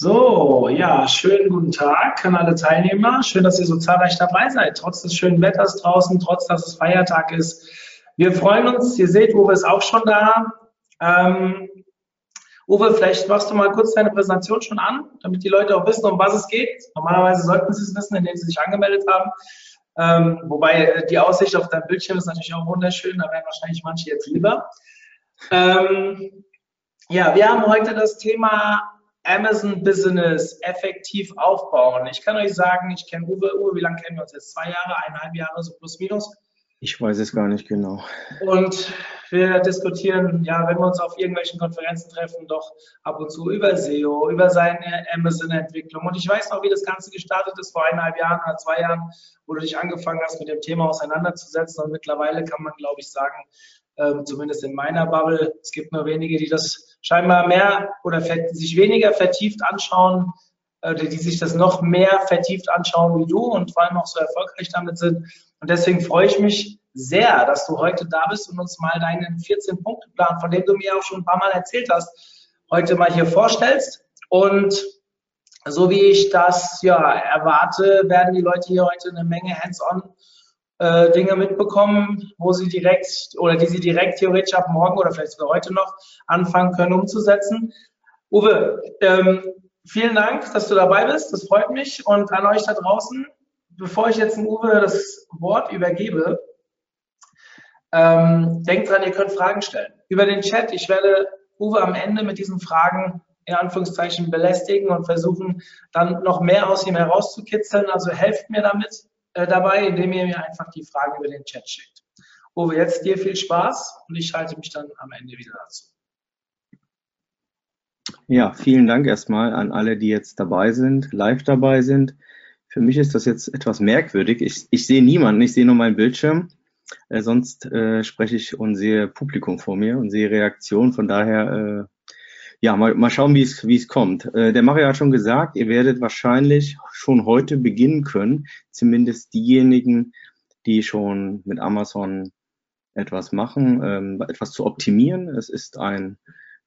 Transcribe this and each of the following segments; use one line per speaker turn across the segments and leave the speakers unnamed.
So, ja, schönen guten Tag an alle Teilnehmer. Schön, dass ihr so zahlreich dabei seid, trotz des schönen Wetters draußen, trotz dass es Feiertag ist. Wir freuen uns. Ihr seht, Uwe ist auch schon da. Ähm, Uwe, vielleicht machst du mal kurz deine Präsentation schon an, damit die Leute auch wissen, um was es geht. Normalerweise sollten sie es wissen, indem sie sich angemeldet haben. Ähm, wobei äh, die Aussicht auf dein Bildschirm ist natürlich auch wunderschön, da wären wahrscheinlich manche jetzt lieber. Ähm, ja, wir haben heute das Thema Amazon Business effektiv aufbauen. Ich kann euch sagen, ich kenne Uwe. Uwe, wie lange kennen wir uns jetzt? Zwei Jahre, eineinhalb Jahre, so plus minus.
Ich weiß es gar nicht genau.
Und wir diskutieren, ja, wenn wir uns auf irgendwelchen Konferenzen treffen, doch ab und zu über SEO, über seine Amazon-Entwicklung. Und ich weiß noch, wie das Ganze gestartet ist vor eineinhalb Jahren oder zwei Jahren, wo du dich angefangen hast, mit dem Thema auseinanderzusetzen. Und mittlerweile kann man, glaube ich, sagen, ähm, zumindest in meiner Bubble, es gibt nur wenige, die das scheinbar mehr oder sich weniger vertieft anschauen, äh, die sich das noch mehr vertieft anschauen wie du und vor allem auch so erfolgreich damit sind. Und deswegen freue ich mich sehr, dass du heute da bist und uns mal deinen 14-Punkte-Plan, von dem du mir auch schon ein paar Mal erzählt hast, heute mal hier vorstellst. Und so wie ich das ja erwarte, werden die Leute hier heute eine Menge Hands-on äh, Dinge mitbekommen, wo sie direkt oder die sie direkt theoretisch ab morgen oder vielleicht sogar heute noch anfangen können umzusetzen. Uwe, ähm, vielen Dank, dass du dabei bist. Das freut mich. Und an euch da draußen, bevor ich jetzt dem Uwe das Wort übergebe, ähm, denkt dran, ihr könnt Fragen stellen. Über den Chat. Ich werde Uwe am Ende mit diesen Fragen in Anführungszeichen belästigen und versuchen, dann noch mehr aus ihm herauszukitzeln. Also helft mir damit äh, dabei, indem ihr mir einfach die Fragen über den Chat schickt. Uwe, jetzt dir viel Spaß und ich schalte mich dann am Ende wieder dazu.
Ja, vielen Dank erstmal an alle, die jetzt dabei sind, live dabei sind. Für mich ist das jetzt etwas merkwürdig. Ich, ich sehe niemanden, ich sehe nur meinen Bildschirm. Äh, sonst äh, spreche ich und sehe Publikum vor mir und sehe Reaktionen. Von daher, äh, ja, mal, mal schauen, wie es, wie es kommt. Äh, der Mario hat schon gesagt, ihr werdet wahrscheinlich schon heute beginnen können, zumindest diejenigen, die schon mit Amazon etwas machen, ähm, etwas zu optimieren. Es ist ein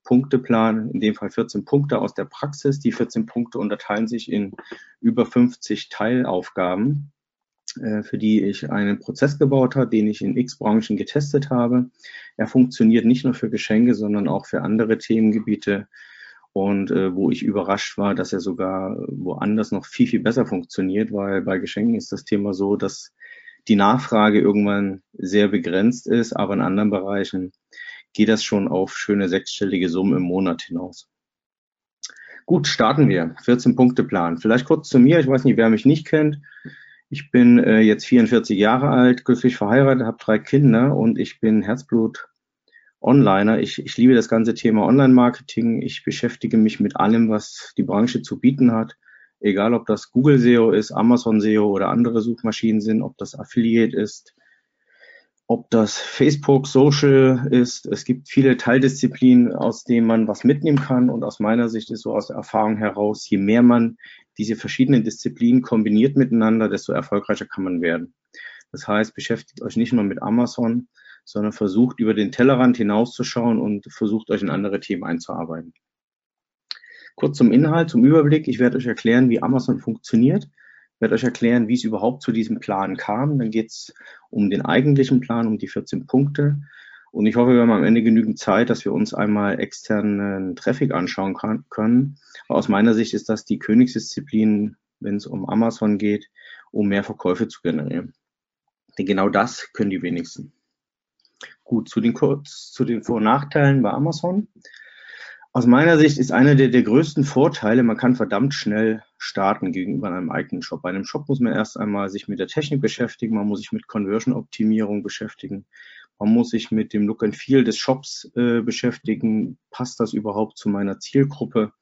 Punkteplan, in dem Fall 14 Punkte aus der Praxis. Die 14 Punkte unterteilen sich in über 50 Teilaufgaben, für die ich einen Prozess gebaut habe, den ich in x Branchen getestet habe. Er funktioniert nicht nur für Geschenke, sondern auch für andere Themengebiete und äh, wo ich überrascht war, dass er sogar woanders noch viel, viel besser funktioniert, weil bei Geschenken ist das Thema so, dass die Nachfrage irgendwann sehr begrenzt ist, aber in anderen Bereichen geht das schon auf schöne sechsstellige Summen im Monat hinaus. Gut, starten wir. 14 Punkte Plan. Vielleicht kurz zu mir. Ich weiß nicht, wer mich nicht kennt. Ich bin äh, jetzt 44 Jahre alt, glücklich verheiratet, habe drei Kinder und ich bin Herzblut Onliner. Ich, ich liebe das ganze Thema Online-Marketing. Ich beschäftige mich mit allem, was die Branche zu bieten hat. Egal, ob das Google SEO ist, Amazon SEO oder andere Suchmaschinen sind, ob das Affiliate ist, ob das Facebook Social ist. Es gibt viele Teildisziplinen, aus denen man was mitnehmen kann. Und aus meiner Sicht ist so aus der Erfahrung heraus, je mehr man diese verschiedenen Disziplinen kombiniert miteinander, desto erfolgreicher kann man werden. Das heißt, beschäftigt euch nicht nur mit Amazon, sondern versucht über den Tellerrand hinauszuschauen und versucht euch in andere Themen einzuarbeiten. Kurz zum Inhalt, zum Überblick. Ich werde euch erklären, wie Amazon funktioniert, ich werde euch erklären, wie es überhaupt zu diesem Plan kam. Dann geht es um den eigentlichen Plan, um die 14 Punkte. Und ich hoffe, wir haben am Ende genügend Zeit, dass wir uns einmal externen Traffic anschauen kann, können. Aber aus meiner Sicht ist das die Königsdisziplin, wenn es um Amazon geht, um mehr Verkäufe zu generieren. Denn genau das können die wenigsten. Gut, zu den, kurz, zu den Vor- und Nachteilen bei Amazon. Aus meiner Sicht ist einer der, der größten Vorteile, man kann verdammt schnell starten gegenüber einem eigenen Shop. Bei einem Shop muss man erst einmal sich mit der Technik beschäftigen, man muss sich mit Conversion-Optimierung beschäftigen, man muss sich mit dem Look and Feel des Shops äh, beschäftigen. Passt das überhaupt zu meiner Zielgruppe?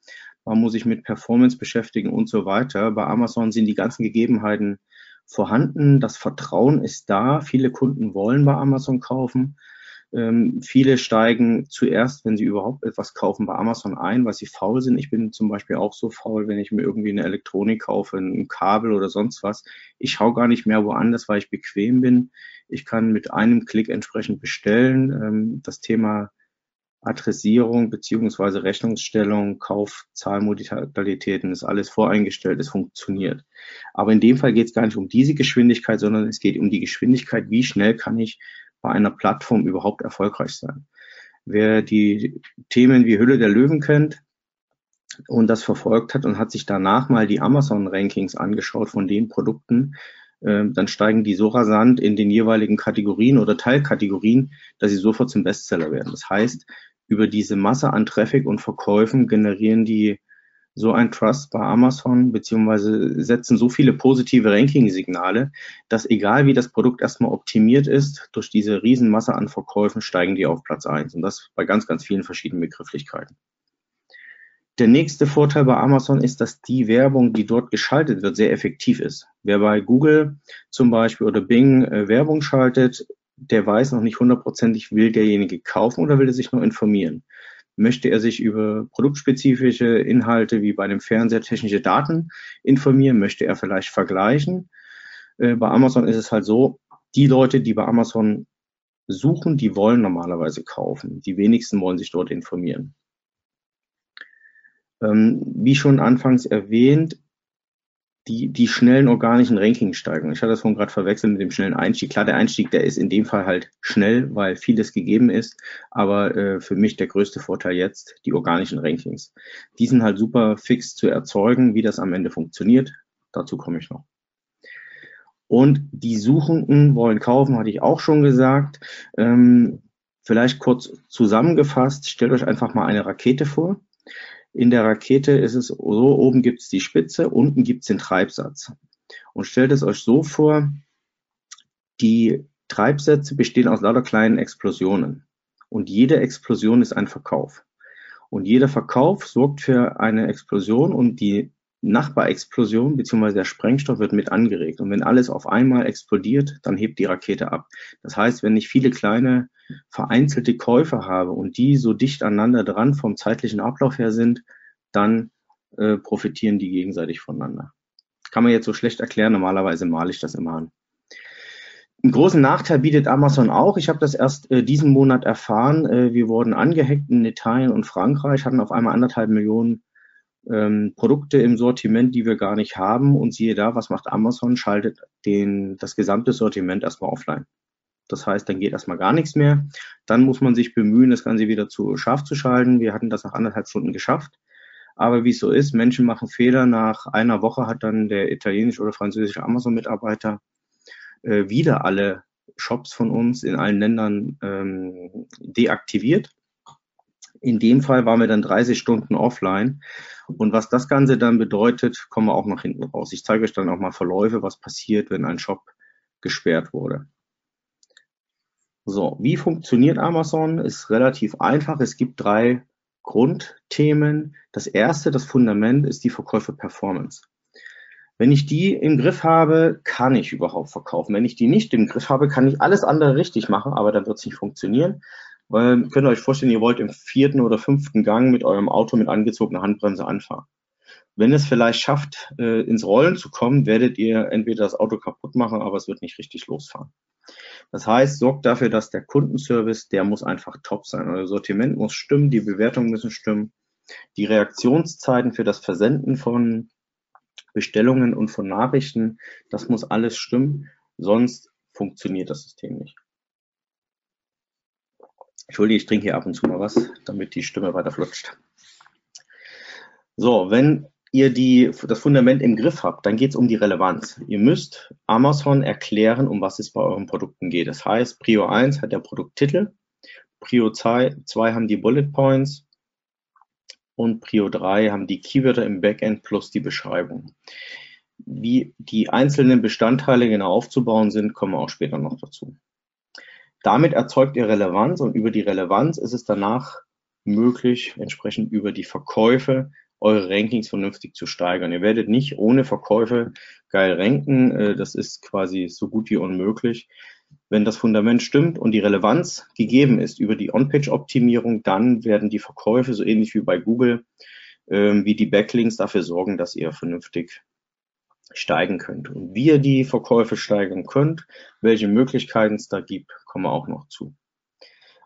man muss sich mit Performance beschäftigen und so weiter. Bei Amazon sind die ganzen Gegebenheiten vorhanden, das Vertrauen ist da, viele Kunden wollen bei Amazon kaufen. Ähm, viele steigen zuerst, wenn sie überhaupt etwas kaufen, bei Amazon ein, weil sie faul sind. Ich bin zum Beispiel auch so faul, wenn ich mir irgendwie eine Elektronik kaufe, ein Kabel oder sonst was. Ich schaue gar nicht mehr woanders, weil ich bequem bin. Ich kann mit einem Klick entsprechend bestellen. Ähm, das Thema Adressierung beziehungsweise Rechnungsstellung, Kauf, Zahlmodalitäten ist alles voreingestellt, es funktioniert. Aber in dem Fall geht es gar nicht um diese Geschwindigkeit, sondern es geht um die Geschwindigkeit, wie schnell kann ich bei einer Plattform überhaupt erfolgreich sein. Wer die Themen wie Hülle der Löwen kennt und das verfolgt hat und hat sich danach mal die Amazon-Rankings angeschaut von den Produkten, äh, dann steigen die so rasant in den jeweiligen Kategorien oder Teilkategorien, dass sie sofort zum Bestseller werden. Das heißt, über diese Masse an Traffic und Verkäufen generieren die so ein Trust bei Amazon, beziehungsweise setzen so viele positive Ranking-Signale, dass egal wie das Produkt erstmal optimiert ist, durch diese Riesenmasse an Verkäufen steigen die auf Platz eins Und das bei ganz, ganz vielen verschiedenen Begrifflichkeiten. Der nächste Vorteil bei Amazon ist, dass die Werbung, die dort geschaltet wird, sehr effektiv ist. Wer bei Google zum Beispiel oder Bing äh, Werbung schaltet, der weiß noch nicht hundertprozentig, will derjenige kaufen oder will er sich nur informieren. Möchte er sich über produktspezifische Inhalte wie bei einem Fernseher technische Daten informieren? Möchte er vielleicht vergleichen? Äh, bei Amazon ist es halt so, die Leute, die bei Amazon suchen, die wollen normalerweise kaufen. Die wenigsten wollen sich dort informieren. Ähm, wie schon anfangs erwähnt, die, die schnellen organischen Ranking steigen. Ich hatte das vorhin gerade verwechselt mit dem schnellen Einstieg. Klar, der Einstieg, der ist in dem Fall halt schnell, weil vieles gegeben ist. Aber äh, für mich der größte Vorteil jetzt, die organischen Rankings. Die sind halt super fix zu erzeugen, wie das am Ende funktioniert. Dazu komme ich noch. Und die Suchenden wollen kaufen, hatte ich auch schon gesagt. Ähm, vielleicht kurz zusammengefasst, stellt euch einfach mal eine Rakete vor. In der Rakete ist es so, oben gibt es die Spitze, unten gibt es den Treibsatz. Und stellt es euch so vor, die Treibsätze bestehen aus lauter kleinen Explosionen. Und jede Explosion ist ein Verkauf. Und jeder Verkauf sorgt für eine Explosion und die Nachbarexplosion bzw. der Sprengstoff wird mit angeregt. Und wenn alles auf einmal explodiert, dann hebt die Rakete ab. Das heißt, wenn ich viele kleine vereinzelte Käufe habe und die so dicht aneinander dran vom zeitlichen Ablauf her sind, dann äh, profitieren die gegenseitig voneinander. Kann man jetzt so schlecht erklären, normalerweise male ich das immer an. Einen großen Nachteil bietet Amazon auch. Ich habe das erst äh, diesen Monat erfahren. Äh, wir wurden angehackt in Italien und Frankreich, hatten auf einmal anderthalb Millionen ähm, Produkte im Sortiment, die wir gar nicht haben. Und siehe da, was macht Amazon? Schaltet den, das gesamte Sortiment erstmal offline. Das heißt, dann geht erstmal gar nichts mehr. Dann muss man sich bemühen, das Ganze wieder zu scharf zu schalten. Wir hatten das nach anderthalb Stunden geschafft. Aber wie es so ist, Menschen machen Fehler. Nach einer Woche hat dann der italienische oder französische Amazon-Mitarbeiter äh, wieder alle Shops von uns in allen Ländern ähm, deaktiviert. In dem Fall waren wir dann 30 Stunden offline. Und was das Ganze dann bedeutet, kommen wir auch noch hinten raus. Ich zeige euch dann auch mal Verläufe, was passiert, wenn ein Shop gesperrt wurde. So, wie funktioniert Amazon? Ist relativ einfach. Es gibt drei Grundthemen. Das erste, das Fundament, ist die Verkäufer-Performance. Wenn ich die im Griff habe, kann ich überhaupt verkaufen. Wenn ich die nicht im Griff habe, kann ich alles andere richtig machen, aber dann wird es nicht funktionieren. Weil, könnt ihr euch vorstellen, ihr wollt im vierten oder fünften Gang mit eurem Auto mit angezogener Handbremse anfahren. Wenn es vielleicht schafft, äh, ins Rollen zu kommen, werdet ihr entweder das Auto kaputt machen, aber es wird nicht richtig losfahren. Das heißt, sorgt dafür, dass der Kundenservice, der muss einfach top sein. Euer Sortiment muss stimmen, die Bewertungen müssen stimmen. Die Reaktionszeiten für das Versenden von Bestellungen und von Nachrichten, das muss alles stimmen, sonst funktioniert das System nicht. Entschuldige, ich trinke hier ab und zu mal was, damit die Stimme weiter flutscht. So, wenn ihr die, das Fundament im Griff habt, dann geht es um die Relevanz. Ihr müsst Amazon erklären, um was es bei euren Produkten geht. Das heißt, Prio 1 hat der Produkttitel, Prio 2, 2 haben die Bullet Points und Prio 3 haben die Keywörter im Backend plus die Beschreibung. Wie die einzelnen Bestandteile genau aufzubauen sind, kommen wir auch später noch dazu. Damit erzeugt ihr Relevanz und über die Relevanz ist es danach möglich, entsprechend über die Verkäufe eure Rankings vernünftig zu steigern. Ihr werdet nicht ohne Verkäufe geil ranken. Äh, das ist quasi so gut wie unmöglich. Wenn das Fundament stimmt und die Relevanz gegeben ist über die On-Page-Optimierung, dann werden die Verkäufe, so ähnlich wie bei Google, ähm, wie die Backlinks dafür sorgen, dass ihr vernünftig steigen könnt. Und wie ihr die Verkäufe steigern könnt, welche Möglichkeiten es da gibt, kommen wir auch noch zu.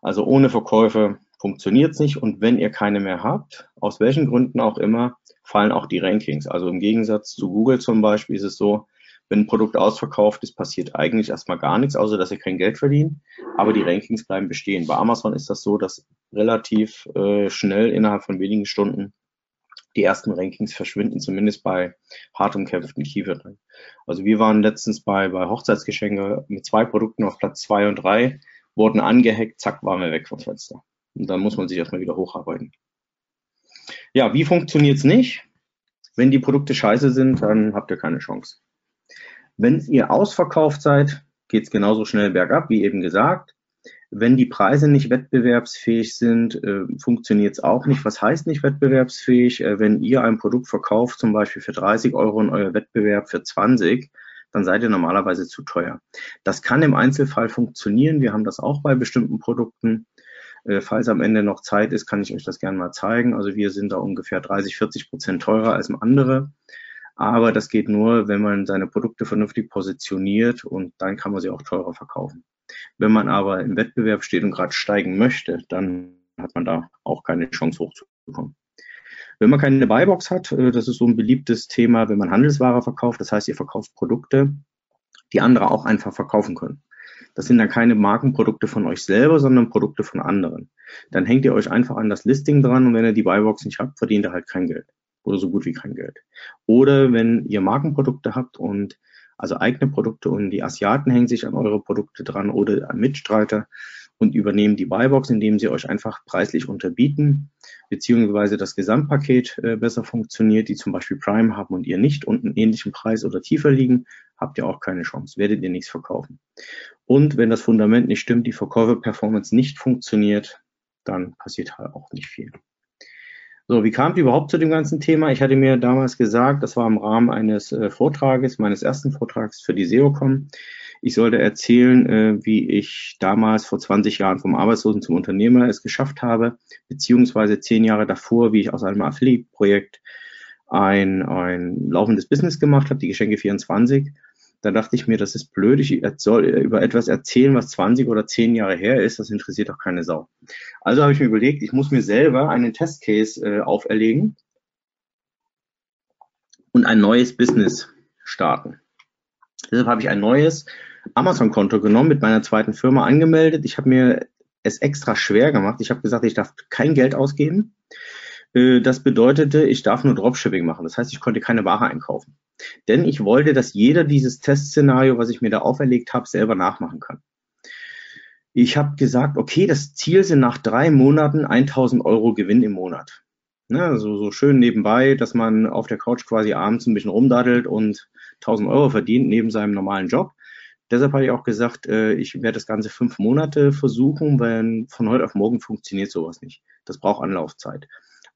Also ohne Verkäufe funktioniert es nicht und wenn ihr keine mehr habt, aus welchen Gründen auch immer, fallen auch die Rankings. Also im Gegensatz zu Google zum Beispiel ist es so, wenn ein Produkt ausverkauft ist, passiert eigentlich erstmal gar nichts, außer dass ihr kein Geld verdient, aber die Rankings bleiben bestehen. Bei Amazon ist das so, dass relativ äh, schnell innerhalb von wenigen Stunden die ersten Rankings verschwinden, zumindest bei hart umkämpften Keywörtern. Also wir waren letztens bei, bei Hochzeitsgeschenke mit zwei Produkten auf Platz zwei und drei, wurden angehackt, zack, waren wir weg vom Fenster. Und dann muss man sich erstmal wieder hocharbeiten. Ja, wie funktioniert's nicht? Wenn die Produkte scheiße sind, dann habt ihr keine Chance. Wenn ihr ausverkauft seid, geht's genauso schnell bergab, wie eben gesagt. Wenn die Preise nicht wettbewerbsfähig sind, äh, funktioniert es auch nicht. Was heißt nicht wettbewerbsfähig? Äh, wenn ihr ein Produkt verkauft, zum Beispiel für 30 Euro und euer Wettbewerb für 20, dann seid ihr normalerweise zu teuer. Das kann im Einzelfall funktionieren. Wir haben das auch bei bestimmten Produkten. Äh, falls am Ende noch Zeit ist, kann ich euch das gerne mal zeigen. Also wir sind da ungefähr 30, 40 Prozent teurer als andere. Aber das geht nur, wenn man seine Produkte vernünftig positioniert und dann kann man sie auch teurer verkaufen. Wenn man aber im Wettbewerb steht und gerade steigen möchte, dann hat man da auch keine Chance hochzukommen. Wenn man keine Buybox hat, äh, das ist so ein beliebtes Thema, wenn man Handelsware verkauft, das heißt, ihr verkauft Produkte, die andere auch einfach verkaufen können. Das sind dann keine Markenprodukte von euch selber, sondern Produkte von anderen. Dann hängt ihr euch einfach an das Listing dran und wenn ihr die Buybox nicht habt, verdient ihr halt kein Geld oder so gut wie kein Geld. Oder wenn ihr Markenprodukte habt und also eigene Produkte und die Asiaten hängen sich an eure Produkte dran oder an Mitstreiter und übernehmen die Buybox, indem sie euch einfach preislich unterbieten, beziehungsweise das Gesamtpaket äh, besser funktioniert, die zum Beispiel Prime haben und ihr nicht und einen ähnlichen Preis oder tiefer liegen, habt ihr auch keine Chance, werdet ihr nichts verkaufen. Und wenn das Fundament nicht stimmt, die Verkäufer-Performance nicht funktioniert, dann passiert halt auch nicht viel. So, wie kam es überhaupt zu dem ganzen Thema? Ich hatte mir damals gesagt, das war im Rahmen eines äh, Vortrages, meines ersten Vortrags für die SEOCom. Ich sollte erzählen, äh, wie ich damals vor 20 Jahren vom Arbeitslosen zum Unternehmer es geschafft habe, beziehungsweise zehn Jahre davor, wie ich aus einem Affiliate-Projekt ein, ein laufendes Business gemacht habe, die Geschenke 24 da dachte ich mir, das ist blöd, ich soll über etwas erzählen, was 20 oder 10 Jahre her ist, das interessiert doch keine Sau. Also habe ich mir überlegt, ich muss mir selber einen Testcase äh, auferlegen und ein neues Business starten. Deshalb habe ich ein neues Amazon-Konto genommen, mit meiner zweiten Firma angemeldet. Ich habe mir es extra schwer gemacht. Ich habe gesagt, ich darf kein Geld ausgeben. Äh, das bedeutete, ich darf nur Dropshipping machen. Das heißt, ich konnte keine Ware einkaufen. Denn ich wollte, dass jeder dieses Testszenario, was ich mir da auferlegt habe, selber nachmachen kann. Ich habe gesagt, okay, das Ziel sind nach drei Monaten 1000 Euro Gewinn im Monat. Ne, also so schön nebenbei, dass man auf der Couch quasi abends ein bisschen rumdaddelt und 1000 Euro verdient neben seinem normalen Job. Deshalb habe ich auch gesagt, äh, ich werde das Ganze fünf Monate versuchen, weil von heute auf morgen funktioniert sowas nicht. Das braucht Anlaufzeit.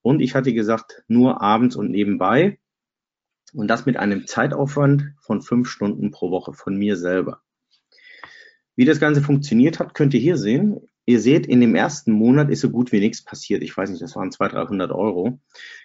Und ich hatte gesagt, nur abends und nebenbei. Und das mit einem Zeitaufwand von fünf Stunden pro Woche von mir selber. Wie das Ganze funktioniert hat, könnt ihr hier sehen. Ihr seht, in dem ersten Monat ist so gut wie nichts passiert. Ich weiß nicht, das waren 200, 300 Euro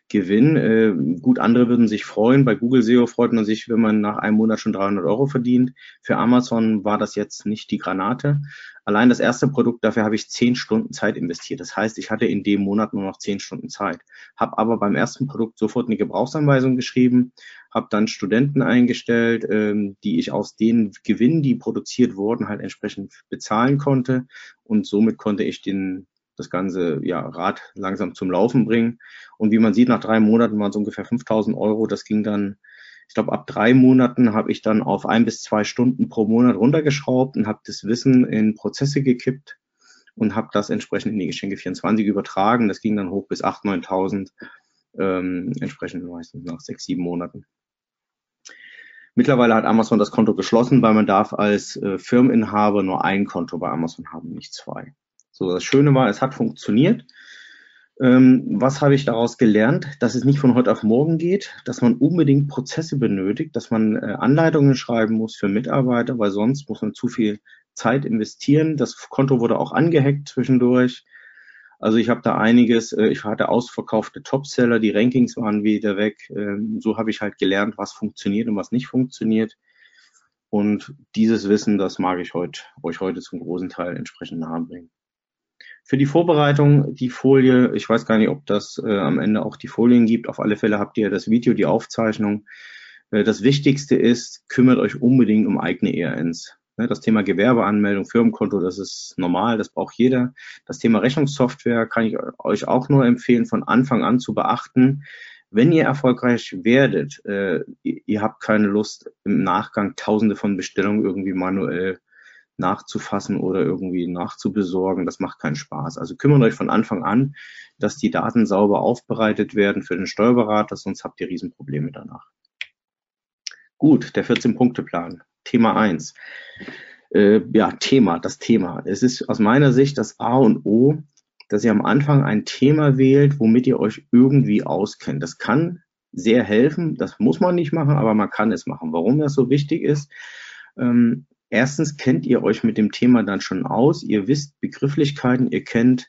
Gewinn. Äh, gut, andere würden sich freuen. Bei Google SEO freut man sich, wenn man nach einem Monat schon 300 Euro verdient. Für Amazon war das jetzt nicht die Granate. Allein das erste Produkt, dafür habe ich zehn Stunden Zeit investiert. Das heißt, ich hatte in dem Monat nur noch zehn Stunden Zeit. Habe aber beim ersten Produkt sofort eine Gebrauchsanweisung geschrieben, habe dann Studenten eingestellt, ähm, die ich aus den Gewinnen, die produziert wurden, halt entsprechend bezahlen konnte. Und somit konnte ich den das ganze ja, Rad langsam zum Laufen bringen. Und wie man sieht, nach drei Monaten waren es ungefähr 5000 Euro. Das ging dann ich glaube, ab drei Monaten habe ich dann auf ein bis zwei Stunden pro Monat runtergeschraubt und habe das Wissen in Prozesse gekippt und habe das entsprechend in die Geschenke 24 übertragen. Das ging dann hoch bis 8.000, 9.000, ähm, entsprechend meistens nach sechs, sieben Monaten. Mittlerweile hat Amazon das Konto geschlossen, weil man darf als äh, Firmeninhaber nur ein Konto bei Amazon haben, nicht zwei. So, das Schöne war, es hat funktioniert. Ähm, was habe ich daraus gelernt? Dass es nicht von heute auf morgen geht, dass man unbedingt Prozesse benötigt, dass man äh, Anleitungen schreiben muss für Mitarbeiter, weil sonst muss man zu viel Zeit investieren. Das Konto wurde auch angehackt zwischendurch. Also ich habe da einiges, äh, ich hatte ausverkaufte Topseller, die Rankings waren wieder weg. Ähm, so habe ich halt gelernt, was funktioniert und was nicht funktioniert. Und dieses Wissen, das mag ich heute, euch heute zum großen Teil entsprechend nahebringen. Für die Vorbereitung die Folie, ich weiß gar nicht, ob das äh, am Ende auch die Folien gibt. Auf alle Fälle habt ihr das Video, die Aufzeichnung. Äh, das Wichtigste ist, kümmert euch unbedingt um eigene ERNs. Ne, das Thema Gewerbeanmeldung, Firmenkonto, das ist normal, das braucht jeder. Das Thema Rechnungssoftware kann ich euch auch nur empfehlen, von Anfang an zu beachten. Wenn ihr erfolgreich werdet, äh, ihr habt keine Lust, im Nachgang tausende von Bestellungen irgendwie manuell nachzufassen oder irgendwie nachzubesorgen. Das macht keinen Spaß. Also kümmert euch von Anfang an, dass die Daten sauber aufbereitet werden für den Steuerberater, sonst habt ihr Riesenprobleme danach. Gut, der 14-Punkte-Plan. Thema 1. Äh, ja, Thema, das Thema. Es ist aus meiner Sicht das A und O, dass ihr am Anfang ein Thema wählt, womit ihr euch irgendwie auskennt. Das kann sehr helfen, das muss man nicht machen, aber man kann es machen. Warum das so wichtig ist? Ähm, erstens kennt ihr euch mit dem Thema dann schon aus, ihr wisst Begrifflichkeiten, ihr kennt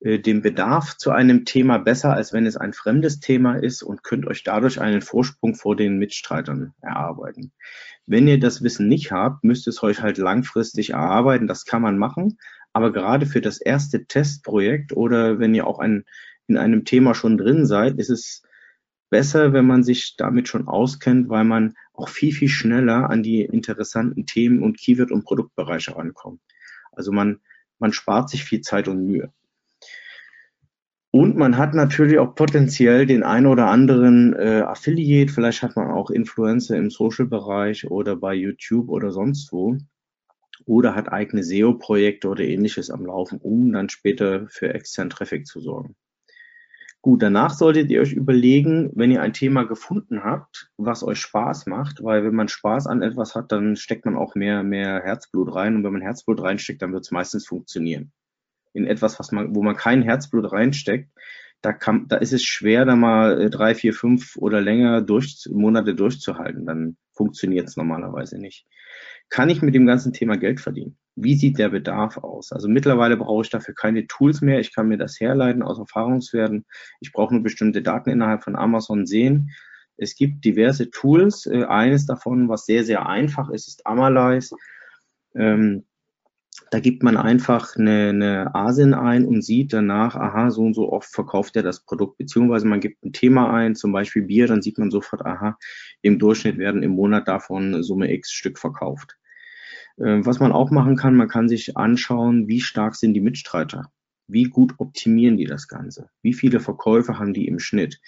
äh, den Bedarf zu einem Thema besser, als wenn es ein fremdes Thema ist und könnt euch dadurch einen Vorsprung vor den Mitstreitern erarbeiten. Wenn ihr das Wissen nicht habt, müsst ihr es euch halt langfristig erarbeiten. Das kann man machen. Aber gerade für das erste Testprojekt oder wenn ihr auch ein, in einem Thema schon drin seid, ist es besser, wenn man sich damit schon auskennt, weil man auch viel, viel schneller an die interessanten Themen und Keyword- und Produktbereiche rankommt. Also man, man spart sich viel Zeit und Mühe. Und man hat natürlich auch potenziell den ein oder anderen äh, Affiliate, vielleicht hat man auch Influencer im Social-Bereich oder bei YouTube oder sonst wo. Oder hat eigene SEO-Projekte oder ähnliches am Laufen, um dann später für externen Traffic zu sorgen. Gut, danach solltet ihr euch überlegen, wenn ihr ein Thema gefunden habt, was euch Spaß macht, weil wenn man Spaß an etwas hat, dann steckt man auch mehr, mehr Herzblut rein und wenn man Herzblut reinsteckt, dann wird es meistens funktionieren in etwas, was man, wo man kein Herzblut reinsteckt, da kann, da ist es schwer, da mal äh, drei, vier, fünf oder länger durch, Monate durchzuhalten. Dann funktioniert es normalerweise nicht. Kann ich mit dem ganzen Thema Geld verdienen? Wie sieht der Bedarf aus? Also mittlerweile brauche ich dafür keine Tools mehr. Ich kann mir das herleiten aus Erfahrungswerten. Ich brauche nur bestimmte Daten innerhalb von Amazon sehen. Es gibt diverse Tools. Äh, eines davon, was sehr, sehr einfach ist, ist Amalyze. Ähm, da gibt man einfach eine, eine ASIN ein und sieht danach, aha, so und so oft verkauft er das Produkt, beziehungsweise man gibt ein Thema ein, zum Beispiel Bier, dann sieht man sofort, aha, im Durchschnitt werden im Monat davon Summe X Stück verkauft. Äh, was man auch machen kann, man kann sich anschauen, wie stark sind die Mitstreiter. Wie gut optimieren die das Ganze? Wie viele Verkäufe haben die im Schnitt?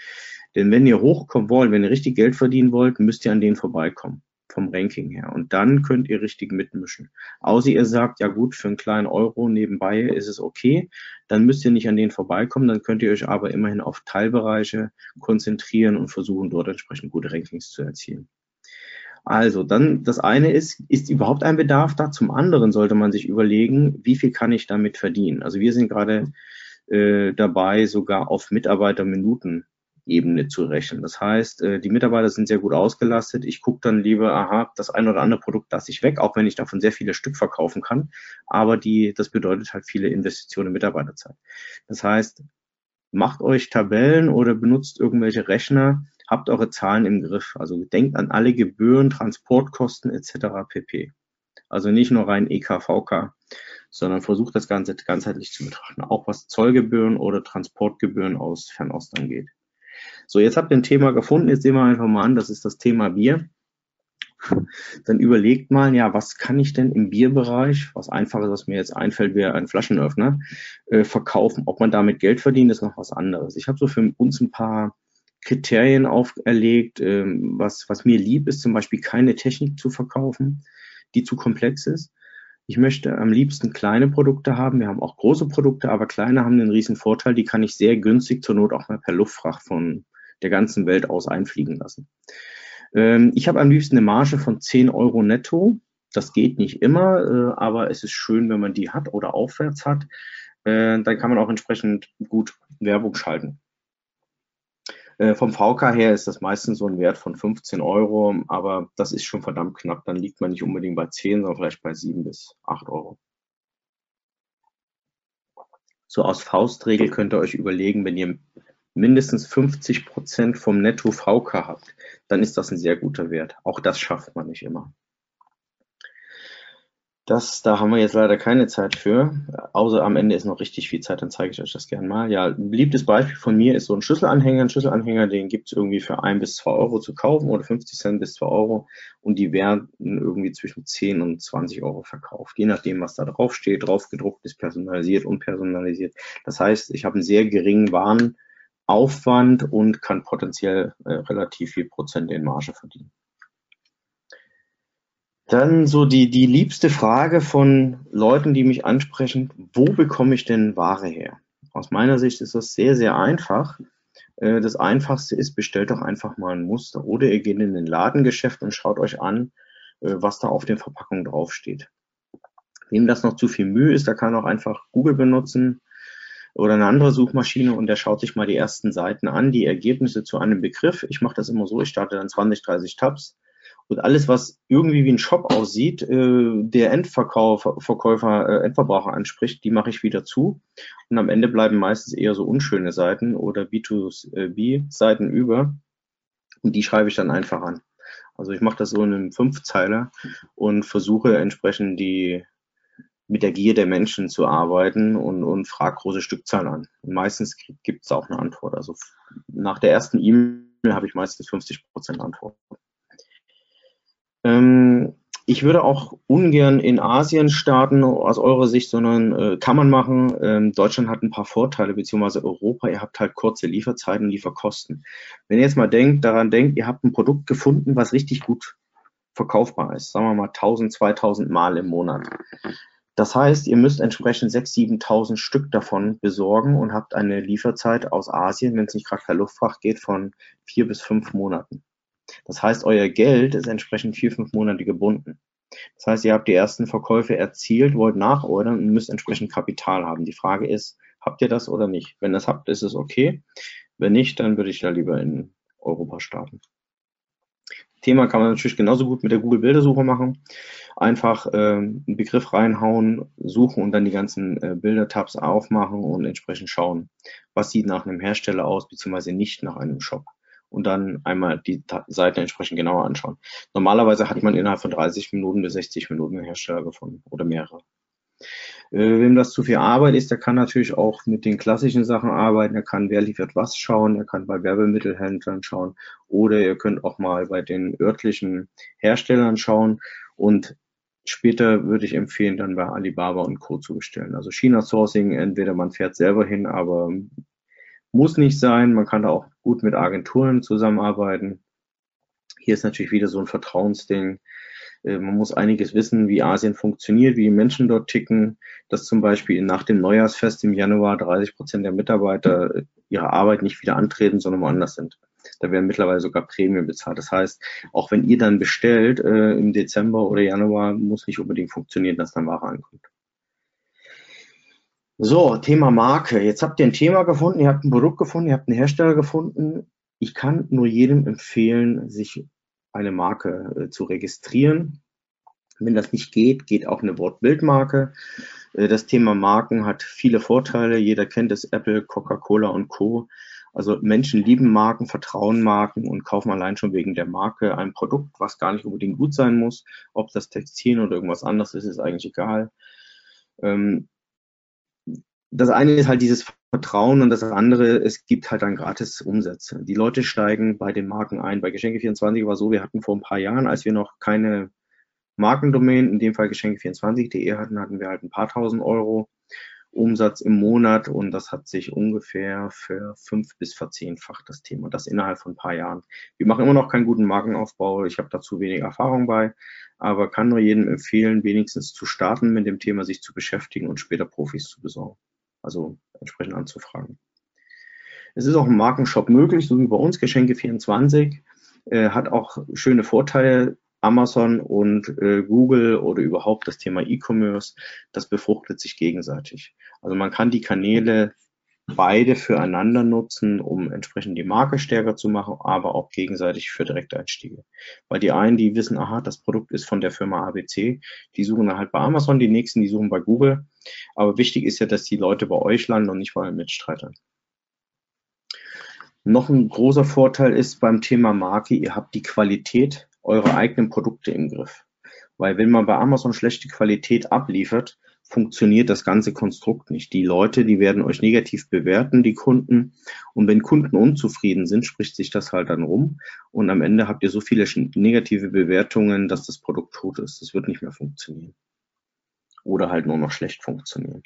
Denn wenn ihr hochkommen wollt, wenn ihr richtig Geld verdienen wollt, müsst ihr an denen vorbeikommen vom Ranking her. Und dann könnt ihr richtig mitmischen. Außer ihr sagt, ja gut, für einen kleinen Euro nebenbei ist es okay, dann müsst ihr nicht an denen vorbeikommen, dann könnt ihr euch aber immerhin auf Teilbereiche konzentrieren und versuchen, dort entsprechend gute Rankings zu erzielen. Also, dann das eine ist, ist überhaupt ein Bedarf da? Zum anderen sollte man sich überlegen, wie viel kann ich damit verdienen? Also wir sind gerade äh, dabei, sogar auf Mitarbeiterminuten Ebene zu rechnen. Das heißt, äh, die Mitarbeiter sind sehr gut ausgelastet. Ich gucke dann lieber, aha, das ein oder andere Produkt lasse ich weg, auch wenn ich davon sehr viele Stück verkaufen kann. Aber die, das bedeutet halt viele Investitionen in Mitarbeiterzeit. Das heißt, macht euch Tabellen oder benutzt irgendwelche Rechner, habt eure Zahlen im Griff. Also denkt an alle Gebühren, Transportkosten etc. pp. Also nicht nur rein EKVK, sondern versucht das Ganze ganzheitlich zu betrachten, auch was Zollgebühren oder Transportgebühren aus Fernost angeht. So, jetzt habt ihr ein Thema gefunden. Jetzt sehen wir einfach mal an, das ist das Thema Bier. Dann überlegt mal, ja, was kann ich denn im Bierbereich, was einfaches, was mir jetzt einfällt, wäre ein Flaschenöffner, äh, verkaufen. Ob man damit Geld verdient, ist noch was anderes. Ich habe so für uns ein paar Kriterien auferlegt. Ähm, was, was mir lieb ist, zum Beispiel keine Technik zu verkaufen, die zu komplex ist. Ich möchte am liebsten kleine Produkte haben. Wir haben auch große Produkte, aber kleine haben den riesen Vorteil, die kann ich sehr günstig zur Not auch mal per Luftfracht von der ganzen Welt aus einfliegen lassen. Ähm, ich habe am liebsten eine Marge von 10 Euro netto. Das geht nicht immer, äh, aber es ist schön, wenn man die hat oder aufwärts hat. äh, dann kann man auch entsprechend gut Werbung schalten. Äh, vom VK her ist das meistens so ein Wert von 15 Euro, aber das ist schon verdammt knapp. Dann liegt man nicht unbedingt bei 10, sondern vielleicht bei 7 bis 8 Euro. So aus Faustregel könnt ihr euch überlegen, wenn ihr mindestens 50 Prozent vom Netto VK habt, dann ist das ein sehr guter Wert. Auch das schafft man nicht immer. Das, da haben wir jetzt leider keine Zeit für, außer am Ende ist noch richtig viel Zeit, dann zeige ich euch das gerne mal. Ja, ein beliebtes Beispiel von mir ist so ein Schlüsselanhänger. Ein Schlüsselanhänger, den gibt es irgendwie für ein bis zwei Euro zu kaufen oder 50 Cent bis zwei Euro und die werden irgendwie zwischen 10 und 20 Euro verkauft, je nachdem, was da drauf steht, drauf gedruckt ist, personalisiert, unpersonalisiert. Das heißt, ich habe einen sehr geringen Warenaufwand und kann potenziell äh, relativ viel Prozent in Marge verdienen. Dann so die, die liebste Frage von Leuten, die mich ansprechen, wo bekomme ich denn Ware her? Aus meiner Sicht ist das sehr, sehr einfach. Äh, das einfachste ist, bestellt doch einfach mal ein Muster oder ihr geht in den Ladengeschäft und schaut euch an, äh, was da auf den Verpackungen draufsteht. Wem das noch zu viel Mühe ist, der kann auch einfach Google benutzen oder eine andere Suchmaschine und der schaut sich mal die ersten Seiten an, die Ergebnisse zu einem Begriff. Ich mache das immer so, ich starte dann 20, 30 Tabs und alles, was irgendwie wie ein Shop aussieht, äh, der Endverkäufer, Verkäufer, äh, Endverbraucher anspricht, die mache ich wieder zu. Und am Ende bleiben meistens eher so unschöne Seiten oder B2B-Seiten über. Und die schreibe ich dann einfach an. Also ich mache das so in einem Fünfzeiler und versuche entsprechend die mit der Gier der Menschen zu arbeiten und, und frage große Stückzahlen an. Und meistens gibt es auch eine Antwort. Also nach der ersten E-Mail habe ich meistens 50 Prozent Antwort. Ähm, ich würde auch ungern in Asien starten aus eurer Sicht, sondern äh, kann man machen. Ähm, Deutschland hat ein paar Vorteile, beziehungsweise Europa, ihr habt halt kurze Lieferzeiten, Lieferkosten. Wenn ihr jetzt mal denkt, daran denkt, ihr habt ein Produkt gefunden, was richtig gut verkaufbar ist, sagen wir mal 1000, 2000 Mal im Monat. Das heißt, ihr müsst entsprechend 6.000, 7.000 Stück davon besorgen und habt eine Lieferzeit aus Asien, wenn es nicht gerade per Luftfracht geht, von vier bis fünf Monaten. Das heißt, euer Geld ist entsprechend vier, fünf Monate gebunden. Das heißt, ihr habt die ersten Verkäufe erzielt, wollt nachordern und müsst entsprechend Kapital haben. Die Frage ist, habt ihr das oder nicht? Wenn das habt, ist es okay. Wenn nicht, dann würde ich da lieber in Europa starten. Thema kann man natürlich genauso gut mit der Google-Bildersuche machen. Einfach äh, einen Begriff reinhauen, suchen und dann die ganzen äh, Bilder-Tabs aufmachen und entsprechend schauen, was sieht nach einem Hersteller aus, beziehungsweise nicht nach einem Shop und dann einmal die Seite entsprechend genauer anschauen. Normalerweise hat man innerhalb von 30 Minuten bis 60 Minuten einen Hersteller gefunden oder mehrere. Äh, wem das zu viel Arbeit ist, der kann natürlich auch mit den klassischen Sachen arbeiten. Er kann, wer liefert was schauen, er kann bei Werbemittelhändlern schauen oder ihr könnt auch mal bei den örtlichen Herstellern schauen und später würde ich empfehlen, dann bei Alibaba und Co. zu bestellen. Also China Sourcing, entweder man fährt selber hin, aber muss nicht sein. Man kann da auch gut mit Agenturen zusammenarbeiten. Hier ist natürlich wieder so ein Vertrauensding. Äh, man muss einiges wissen, wie Asien funktioniert, wie die Menschen dort ticken, dass zum Beispiel nach dem Neujahrsfest im Januar 30 Prozent der Mitarbeiter äh, ihre Arbeit nicht wieder antreten, sondern woanders sind. Da werden mittlerweile sogar Prämien bezahlt. Das heißt, auch wenn ihr dann bestellt äh, im Dezember oder Januar, muss nicht unbedingt funktionieren, dass dann Ware ankommt. So, Thema Marke. Jetzt habt ihr ein Thema gefunden, ihr habt ein Produkt gefunden, ihr habt einen Hersteller gefunden. Ich kann nur jedem empfehlen, sich eine Marke äh, zu registrieren. Wenn das nicht geht, geht auch eine Wortbildmarke. Äh, das Thema Marken hat viele Vorteile. Jeder kennt es, Apple, Coca-Cola und Co. Also Menschen lieben Marken, vertrauen Marken und kaufen allein schon wegen der Marke ein Produkt, was gar nicht unbedingt gut sein muss. Ob das Textil oder irgendwas anderes ist, ist eigentlich egal. Ähm, das eine ist halt dieses Vertrauen und das andere, es gibt halt dann gratis Umsätze. Die Leute steigen bei den Marken ein. Bei Geschenke24 war so, wir hatten vor ein paar Jahren, als wir noch keine Markendomain, in dem Fall Geschenke24.de hatten, hatten wir halt ein paar tausend Euro Umsatz im Monat und das hat sich ungefähr für fünf bis verzehnfacht das Thema. Das innerhalb von ein paar Jahren. Wir machen immer noch keinen guten Markenaufbau. Ich habe dazu wenig Erfahrung bei, aber kann nur jedem empfehlen, wenigstens zu starten mit dem Thema, sich zu beschäftigen und später Profis zu besorgen also entsprechend anzufragen. Es ist auch im Markenshop möglich, so wie bei uns, Geschenke24, äh, hat auch schöne Vorteile. Amazon und äh, Google oder überhaupt das Thema E-Commerce, das befruchtet sich gegenseitig. Also man kann die Kanäle beide füreinander nutzen, um entsprechend die Marke stärker zu machen, aber auch gegenseitig für Direkteinstiege. Weil die einen, die wissen, aha, das Produkt ist von der Firma ABC, die suchen dann halt bei Amazon, die nächsten, die suchen bei Google. Aber wichtig ist ja, dass die Leute bei euch landen und nicht bei Mitstreitern. Noch ein großer Vorteil ist beim Thema Marke, ihr habt die Qualität eurer eigenen Produkte im Griff. Weil wenn man bei Amazon schlechte Qualität abliefert, funktioniert das ganze Konstrukt nicht. Die Leute, die werden euch negativ bewerten, die Kunden. Und wenn Kunden unzufrieden sind, spricht sich das halt dann rum. Und am Ende habt ihr so viele negative Bewertungen, dass das Produkt tot ist. Das wird nicht mehr funktionieren. Oder halt nur noch schlecht funktionieren.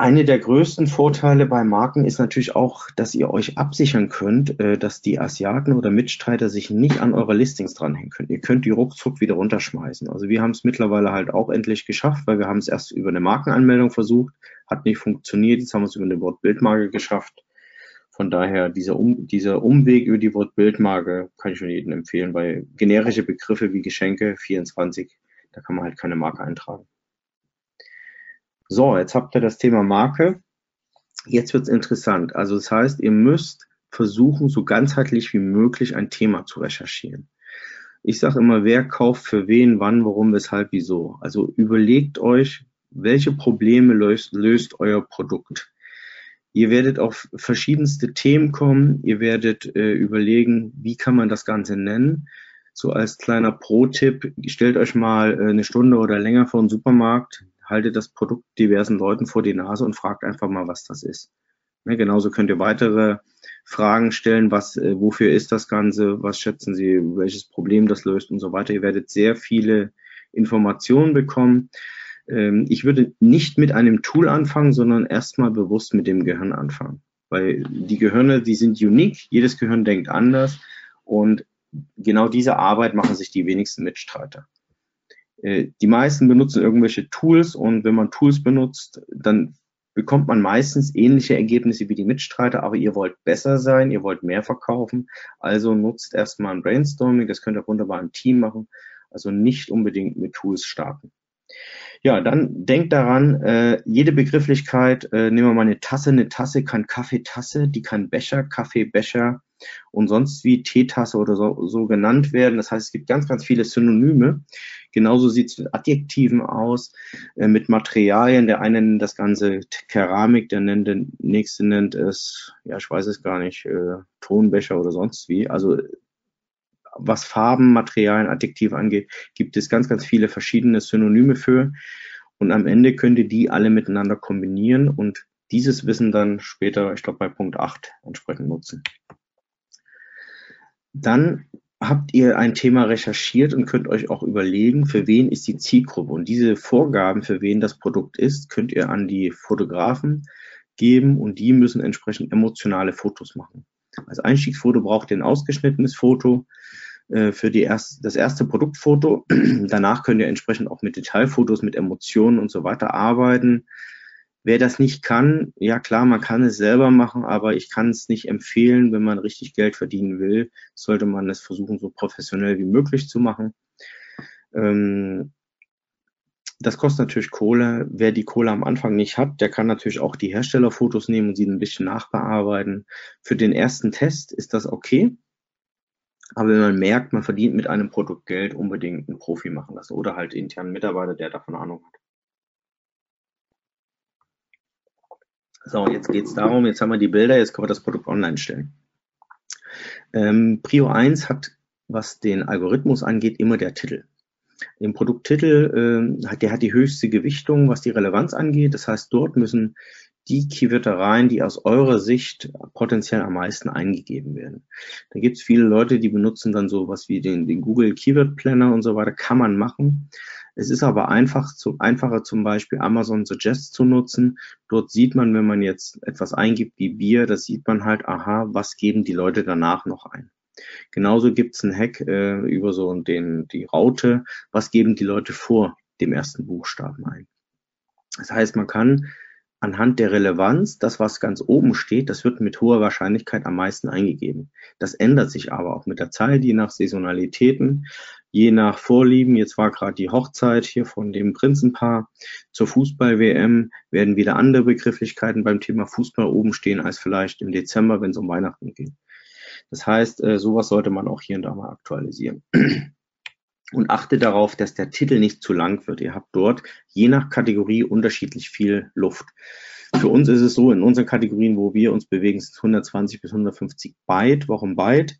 Eine der größten Vorteile bei Marken ist natürlich auch, dass ihr euch absichern könnt, äh, dass die Asiaten oder Mitstreiter sich nicht an eure Listings dranhängen können. Ihr könnt die ruckzuck wieder runterschmeißen. Also wir haben es mittlerweile halt auch endlich geschafft, weil wir haben es erst über eine Markenanmeldung versucht, hat nicht funktioniert. Jetzt haben wir es über eine Wortbildmarke geschafft. Von daher dieser, um, dieser Umweg über die Wortbildmarke kann ich schon jedem empfehlen, weil generische Begriffe wie Geschenke 24, da kann man halt keine Marke eintragen. So, jetzt habt ihr das Thema Marke. Jetzt wird's interessant. Also das heißt, ihr müsst versuchen, so ganzheitlich wie möglich ein Thema zu recherchieren. Ich sage immer, wer kauft für wen, wann, warum, weshalb, wieso. Also überlegt euch, welche Probleme löst, löst euer Produkt. Ihr werdet auf verschiedenste Themen kommen. Ihr werdet äh, überlegen, wie kann man das Ganze nennen. So als kleiner Pro-Tipp, stellt euch mal äh, eine Stunde oder länger vor den Supermarkt, haltet das Produkt diversen Leuten vor die Nase und fragt einfach mal, was das ist. Ne, genauso könnt ihr weitere Fragen stellen, was, äh, wofür ist das Ganze, was schätzen Sie, welches Problem das löst und so weiter. Ihr werdet sehr viele Informationen bekommen. Ähm, ich würde nicht mit einem Tool anfangen, sondern erstmal bewusst mit dem Gehirn anfangen. Weil die Gehirne, die sind unique, jedes Gehirn denkt anders und genau diese Arbeit machen sich die wenigsten Mitstreiter. Äh, die meisten benutzen irgendwelche Tools und wenn man Tools benutzt, dann bekommt man meistens ähnliche Ergebnisse wie die Mitstreiter, aber ihr wollt besser sein, ihr wollt mehr verkaufen, also nutzt erstmal ein Brainstorming, das könnt ihr wunderbar im Team machen, also nicht unbedingt mit Tools starten. Ja, dann denkt daran, äh, jede Begrifflichkeit, äh, nehmen wir mal eine Tasse, eine Tasse kann Kaffeetasse, die kann Becher, Kaffeebecher und sonst wie Teetasse oder so, so genannt werden. Das heißt, es gibt ganz, ganz viele Synonyme. Genauso sieht es mit Adjektiven aus, äh, mit Materialien. Der eine nennt das Ganze Keramik, der, nennt, der nächste nennt es, ja, ich weiß es gar nicht, äh, Tonbecher oder sonst wie. Also was Farben, Materialien, Adjektive angeht, gibt es ganz, ganz viele verschiedene Synonyme für. Und am Ende könnt ihr die alle miteinander kombinieren und dieses Wissen dann später, ich glaube bei Punkt 8, entsprechend nutzen. Dann habt ihr ein Thema recherchiert und könnt euch auch überlegen, für wen ist die Zielgruppe. Und diese Vorgaben, für wen das Produkt ist, könnt ihr an die Fotografen geben und die müssen entsprechend emotionale Fotos machen. Als Einstiegsfoto braucht ihr ein ausgeschnittenes Foto äh, für die erst, das erste Produktfoto. Danach könnt ihr entsprechend auch mit Detailfotos, mit Emotionen und so weiter arbeiten. Wer das nicht kann, ja klar, man kann es selber machen, aber ich kann es nicht empfehlen, wenn man richtig Geld verdienen will, sollte man es versuchen, so professionell wie möglich zu machen. Ähm, das kostet natürlich Kohle. Wer die Kohle am Anfang nicht hat, der kann natürlich auch die Herstellerfotos nehmen und sie ein bisschen nachbearbeiten. Für den ersten Test ist das okay. Aber wenn man merkt, man verdient mit einem Produkt Geld, unbedingt einen Profi machen lassen oder halt internen Mitarbeiter, der davon Ahnung hat. So, jetzt geht es darum, jetzt haben wir die Bilder, jetzt können wir das Produkt online stellen. Ähm, Prio 1 hat, was den Algorithmus angeht, immer der Titel. Im Produkttitel, äh, der hat die höchste Gewichtung, was die Relevanz angeht. Das heißt, dort müssen die Keywörter rein, die aus eurer Sicht potenziell am meisten eingegeben werden. Da gibt es viele Leute, die benutzen dann sowas wie den, den Google Keyword Planner und so weiter. Kann man machen. Es ist aber einfach zu, einfacher zum Beispiel Amazon Suggest zu nutzen. Dort sieht man, wenn man jetzt etwas eingibt wie Bier, das sieht man halt, aha, was geben die Leute danach noch ein. Genauso gibt es einen Hack äh, über so den, die Raute, was geben die Leute vor dem ersten Buchstaben ein. Das heißt, man kann anhand der Relevanz, das, was ganz oben steht, das wird mit hoher Wahrscheinlichkeit am meisten eingegeben. Das ändert sich aber auch mit der Zeit, je nach Saisonalitäten, je nach Vorlieben. Jetzt war gerade die Hochzeit hier von dem Prinzenpaar. Zur Fußball-WM werden wieder andere Begrifflichkeiten beim Thema Fußball oben stehen als vielleicht im Dezember, wenn es um Weihnachten geht. Das heißt, äh, sowas sollte man auch hier und da mal aktualisieren. Und achte darauf, dass der Titel nicht zu lang wird. Ihr habt dort je nach Kategorie unterschiedlich viel Luft. Für uns ist es so, in unseren Kategorien, wo wir uns bewegen, sind 120 bis 150 Byte. Warum Byte?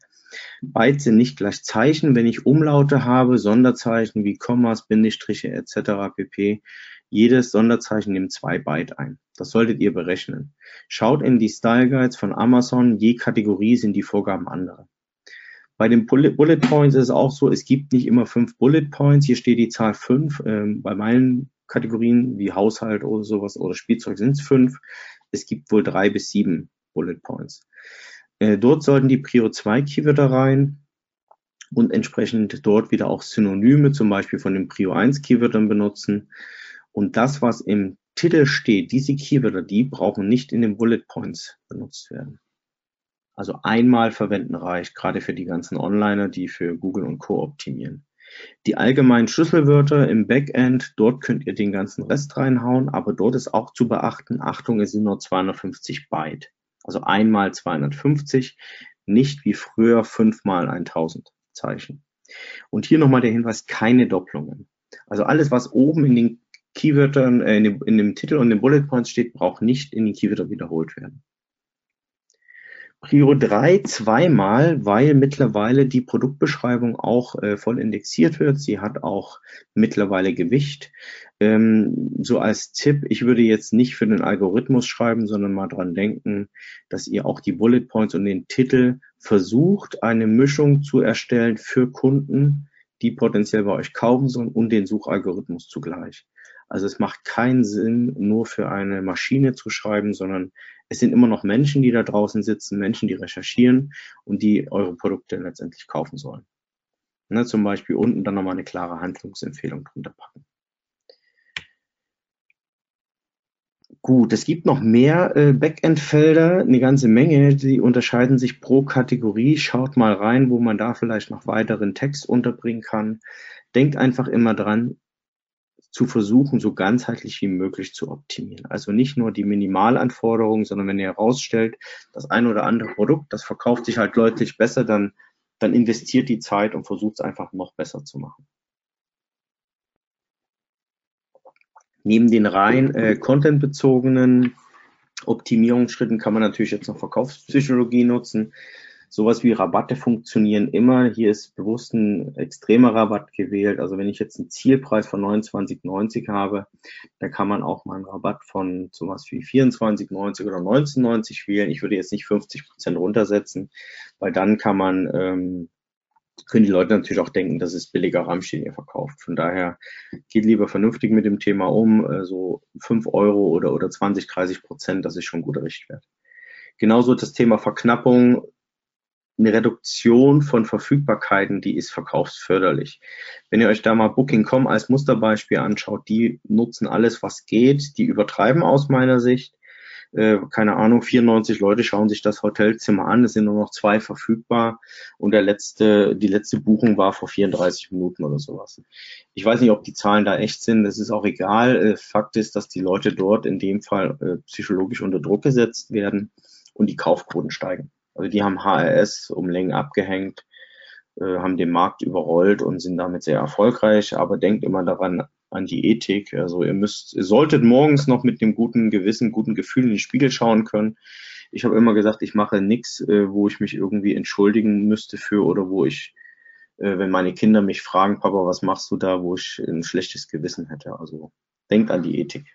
Byte sind nicht gleich Zeichen. Wenn ich Umlaute habe, Sonderzeichen wie Kommas, Bindestriche etc. pp. Jedes Sonderzeichen nimmt zwei Byte ein. Das solltet ihr berechnen. Schaut in die Style Guides von Amazon. Je Kategorie sind die Vorgaben andere. Bei den Bullet, Points ist es auch so, es gibt nicht immer fünf Bullet Points. Hier steht die Zahl fünf. Ähm, bei meinen Kategorien wie Haushalt oder sowas oder Spielzeug sind es fünf. Es gibt wohl drei bis sieben Bullet Points. Äh, dort sollten die Prio 2 Keywörter rein und entsprechend dort wieder auch Synonyme, zum Beispiel von den Prio 1 Keywörtern benutzen. Und das, was im Titel steht, diese Keywörter, die brauchen nicht in den Bullet Points benutzt werden. Also einmal verwenden reicht, gerade für die ganzen Onliner, die für Google und Co. optimieren. Die allgemeinen Schlüsselwörter im Backend, dort könnt ihr den ganzen Rest reinhauen, aber dort ist auch zu beachten, Achtung, es sind nur 250 Byte. Also einmal 250, nicht wie früher fünfmal 1000 Zeichen. Und hier nochmal der Hinweis, keine Doppelungen. Also alles, was oben in den Keywörtern, äh, in, dem, in dem Titel und den Bullet Points steht, braucht nicht in den Keywörtern wiederholt werden. Prio 3 zweimal, weil mittlerweile die Produktbeschreibung auch äh, voll indexiert wird. Sie hat auch mittlerweile Gewicht. Ähm, so als Tipp, ich würde jetzt nicht für den Algorithmus schreiben, sondern mal dran denken, dass ihr auch die Bullet Points und den Titel versucht, eine Mischung zu erstellen für Kunden, die potenziell bei euch kaufen sollen und den Suchalgorithmus zugleich. Also es macht keinen Sinn, nur für eine Maschine zu schreiben, sondern es sind immer noch Menschen, die da draußen sitzen, Menschen, die recherchieren und die eure Produkte letztendlich kaufen sollen. Ne, zum Beispiel unten dann nochmal eine klare Handlungsempfehlung drunter packen. Gut, es gibt noch mehr äh, Backend-Felder, eine ganze Menge, die unterscheiden sich pro Kategorie. Schaut mal rein, wo man da vielleicht noch weiteren Text unterbringen kann. Denkt einfach immer dran, zu versuchen, so ganzheitlich wie möglich zu optimieren. Also nicht nur die Minimalanforderungen, sondern wenn ihr herausstellt, das ein oder andere Produkt, das verkauft sich halt deutlich besser, dann, dann investiert die Zeit und versucht es einfach noch besser zu machen. Neben den rein äh, contentbezogenen Optimierungsschritten kann man natürlich jetzt noch Verkaufspsychologie nutzen. Sowas wie Rabatte funktionieren immer. Hier ist bewusst ein extremer Rabatt gewählt. Also wenn ich jetzt einen Zielpreis von 29,90 habe, dann kann man auch mal einen Rabatt von sowas wie 24,90 oder 19,90 wählen. Ich würde jetzt nicht 50 Prozent runtersetzen, weil dann kann man, ähm, können die Leute natürlich auch denken, dass es billiger Rammstein ihr verkauft. Von daher geht lieber vernünftig mit dem Thema um. Äh, so 5 Euro oder, oder 20, 30 Prozent, das ist schon ein guter Richtwert. Genauso das Thema Verknappung eine Reduktion von Verfügbarkeiten, die ist verkaufsförderlich. Wenn ihr euch da mal Booking.com als Musterbeispiel anschaut, die nutzen alles, was geht, die übertreiben aus meiner Sicht. Äh, keine Ahnung, 94 Leute schauen sich das Hotelzimmer an, es sind nur noch zwei verfügbar und der letzte, die letzte Buchung war vor 34 Minuten oder sowas. Ich weiß nicht, ob die Zahlen da echt sind, das ist auch egal. Äh, Fakt ist, dass die Leute dort in dem Fall äh, psychologisch unter Druck gesetzt werden und die Kaufquoten steigen. Also die haben HRS um Längen abgehängt, äh, haben den Markt überrollt und sind damit sehr erfolgreich. Aber denkt immer daran, an die Ethik. Also ihr müsst, ihr solltet morgens noch mit dem guten Gewissen, guten Gefühl in den Spiegel schauen können. Ich habe immer gesagt, ich mache nichts, äh, wo ich mich irgendwie entschuldigen müsste für oder wo ich, äh, wenn meine Kinder mich fragen, Papa, was machst du da, wo ich ein schlechtes Gewissen hätte. Also denkt an die Ethik.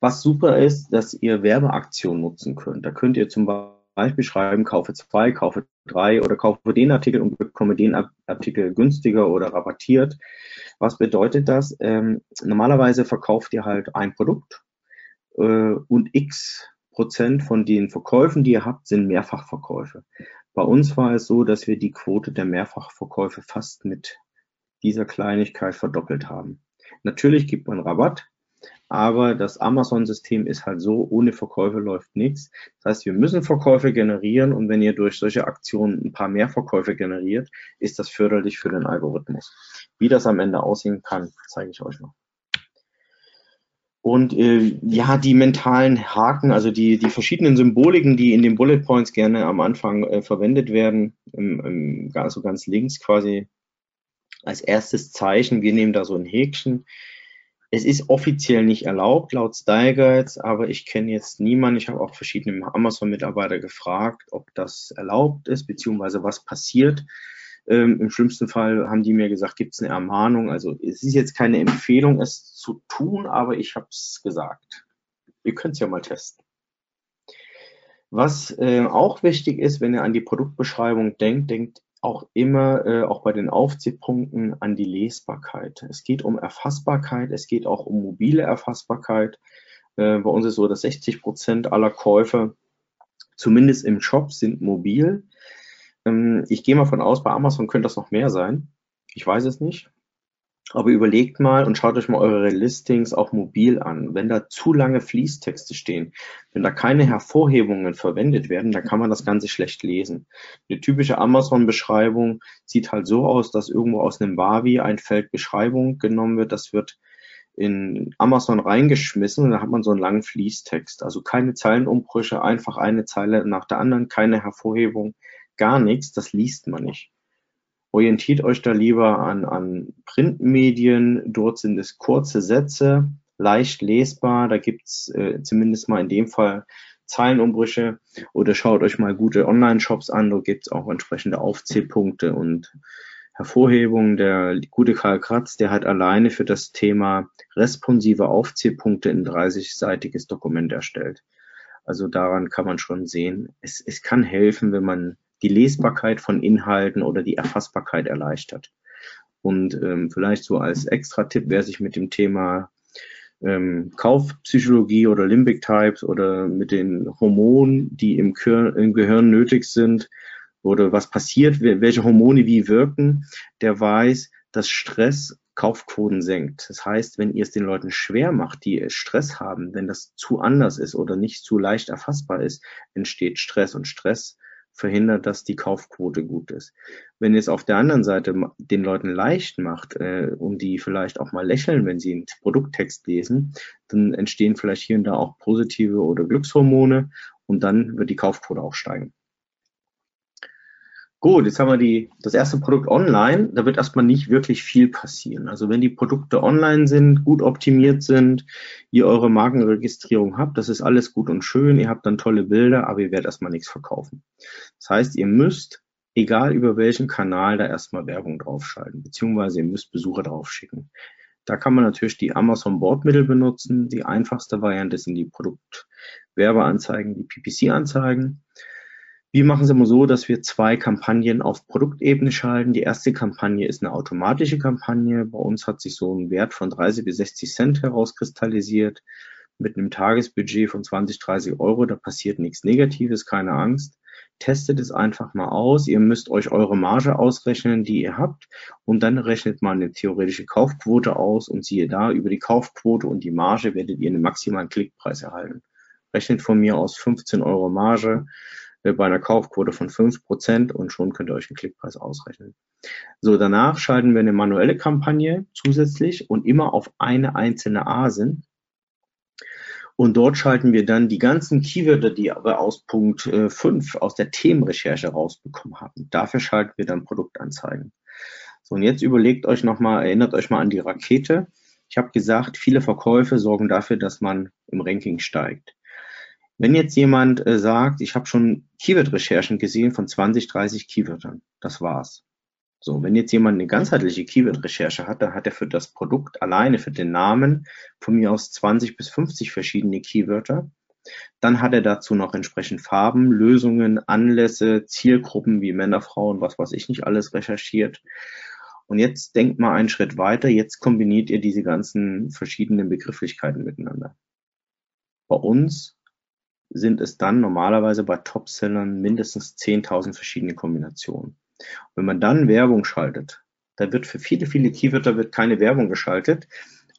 Was super ist, dass ihr Werbeaktionen nutzen könnt. Da könnt ihr zum Beispiel schreiben, kaufe zwei, kaufe drei oder kaufe den Artikel und bekomme den Artikel günstiger oder rabattiert. Was bedeutet das? Ähm, normalerweise verkauft ihr halt ein Produkt äh, und x Prozent von den Verkäufen, die ihr habt, sind Mehrfachverkäufe. Bei uns war es so, dass wir die Quote der Mehrfachverkäufe fast mit dieser Kleinigkeit verdoppelt haben. Natürlich gibt man Rabatt, aber das Amazon-System ist halt so, ohne Verkäufe läuft nichts. Das heißt, wir müssen Verkäufe generieren und wenn ihr durch solche Aktionen ein paar mehr Verkäufe generiert, ist das förderlich für den Algorithmus. Wie das am Ende aussehen kann, zeige ich euch noch. Und äh, ja, die mentalen Haken, also die, die verschiedenen Symboliken, die in den Bullet Points gerne am Anfang äh, verwendet werden, im, im, also ganz links quasi als erstes Zeichen. Wir nehmen da so ein Häkchen. Es ist offiziell nicht erlaubt laut Style Guides, aber ich kenne jetzt niemanden. Ich habe auch verschiedene Amazon-Mitarbeiter gefragt, ob das erlaubt ist, beziehungsweise was passiert. Ähm, Im schlimmsten Fall haben die mir gesagt, gibt es eine Ermahnung. Also es ist jetzt keine Empfehlung, es zu tun, aber ich habe es gesagt. Ihr könnt es ja mal testen. Was äh, auch wichtig ist, wenn ihr an die Produktbeschreibung denkt, denkt auch immer, äh, auch bei den Aufziehpunkten, an die Lesbarkeit. Es geht um Erfassbarkeit, es geht auch um mobile Erfassbarkeit. Äh, bei uns ist so, dass 60 Prozent aller Käufe, zumindest im Shop, sind mobil. Ähm, ich gehe mal von aus, bei Amazon könnte das noch mehr sein. Ich weiß es nicht. Aber überlegt mal und schaut euch mal eure Listings auch mobil an. Wenn da zu lange Fließtexte stehen, wenn da keine Hervorhebungen verwendet werden, dann kann man das Ganze schlecht lesen. Eine typische Amazon-Beschreibung sieht halt so aus, dass irgendwo aus einem Wavi ein Feld Beschreibung genommen wird. Das wird in Amazon reingeschmissen und da hat man so einen langen Fließtext. Also keine Zeilenumbrüche, einfach eine Zeile nach der anderen, keine Hervorhebung, gar nichts. Das liest man nicht orientiert euch da lieber an, an Printmedien. Dort sind es kurze Sätze, leicht lesbar. Da gibt's äh, zumindest mal in dem Fall Zeilenumbrüche. Oder schaut euch mal gute Online-Shops an. Dort gibt's auch entsprechende Aufzählpunkte und Hervorhebungen. Der gute Karl Kratz, der hat alleine für das Thema responsive Aufzählpunkte ein 30-seitiges Dokument erstellt. Also daran kann man schon sehen, es, es kann helfen, wenn man die Lesbarkeit von Inhalten oder die Erfassbarkeit erleichtert. Und ähm, vielleicht so als Extra-Tipp, wer sich mit dem Thema ähm, Kaufpsychologie oder Limbic Types oder mit den Hormonen, die im, Gehirn, im Gehirn nötig sind, oder was passiert, welche Hormone wie wirken, der weiß, dass Stress Kaufquoten senkt. Das heißt, wenn ihr es den Leuten schwer macht, die Stress haben, wenn das zu anders ist oder nicht zu leicht erfassbar ist, entsteht Stress und Stress verhindert, dass die Kaufquote gut ist. Wenn ihr es auf der anderen Seite den Leuten leicht macht äh, und die vielleicht auch mal lächeln, wenn sie einen Produkttext lesen, dann entstehen vielleicht hier und da auch positive oder Glückshormone und dann wird die Kaufquote auch steigen. Gut, jetzt haben wir die, das erste Produkt online. Da wird erstmal nicht wirklich viel passieren. Also wenn die Produkte online sind, gut optimiert sind, ihr eure Markenregistrierung habt, das ist alles gut und schön. Ihr habt dann tolle Bilder, aber ihr werdet erstmal nichts verkaufen. Das heißt, ihr müsst, egal über welchen Kanal, da erstmal Werbung draufschalten, beziehungsweise ihr müsst Besucher draufschicken. Da kann man natürlich die Amazon Bordmittel benutzen. Die einfachste Variante sind die Produktwerbeanzeigen, die PPC-Anzeigen. Wir machen es immer so, dass wir zwei Kampagnen auf Produktebene schalten. Die erste Kampagne ist eine automatische Kampagne. Bei uns hat sich so ein Wert von 30 bis 60 Cent herauskristallisiert mit einem Tagesbudget von 20, 30 Euro. Da passiert nichts Negatives, keine Angst. Testet es einfach mal aus. Ihr müsst euch eure Marge ausrechnen, die ihr habt. Und dann rechnet mal eine theoretische Kaufquote aus und siehe da, über die Kaufquote und die Marge werdet ihr einen maximalen Klickpreis erhalten. Rechnet von mir aus 15 Euro Marge bei einer Kaufquote von 5% und schon könnt ihr euch einen Klickpreis ausrechnen. So, danach schalten wir eine manuelle Kampagne zusätzlich und immer auf eine einzelne ASIN. Und dort schalten wir dann die ganzen Keywörter, die wir aus Punkt 5 äh, aus der Themenrecherche rausbekommen haben. Dafür schalten wir dann Produktanzeigen. So, und jetzt überlegt euch nochmal, erinnert euch mal an die Rakete. Ich habe gesagt, viele Verkäufe sorgen dafür, dass man im Ranking steigt. Wenn jetzt jemand äh, sagt, ich habe schon Keyword-Recherchen gesehen von 20, 30 Keywörtern, das war's. So, wenn jetzt jemand eine ganzheitliche Keyword-Recherche hat, dann hat er für das Produkt alleine, für den Namen von mir aus 20 bis 50 verschiedene Keywörter. Dann hat er dazu noch entsprechend Farben, Lösungen, Anlässe, Zielgruppen wie Männer, Frauen, was weiß ich nicht alles recherchiert. Und jetzt denkt mal einen Schritt weiter, jetzt kombiniert ihr diese ganzen verschiedenen Begrifflichkeiten miteinander. Bei uns sind es dann normalerweise bei Topsellern mindestens 10.000 verschiedene Kombinationen. wenn man dann Werbung schaltet, da wird für viele, viele Keywörter wird keine Werbung geschaltet,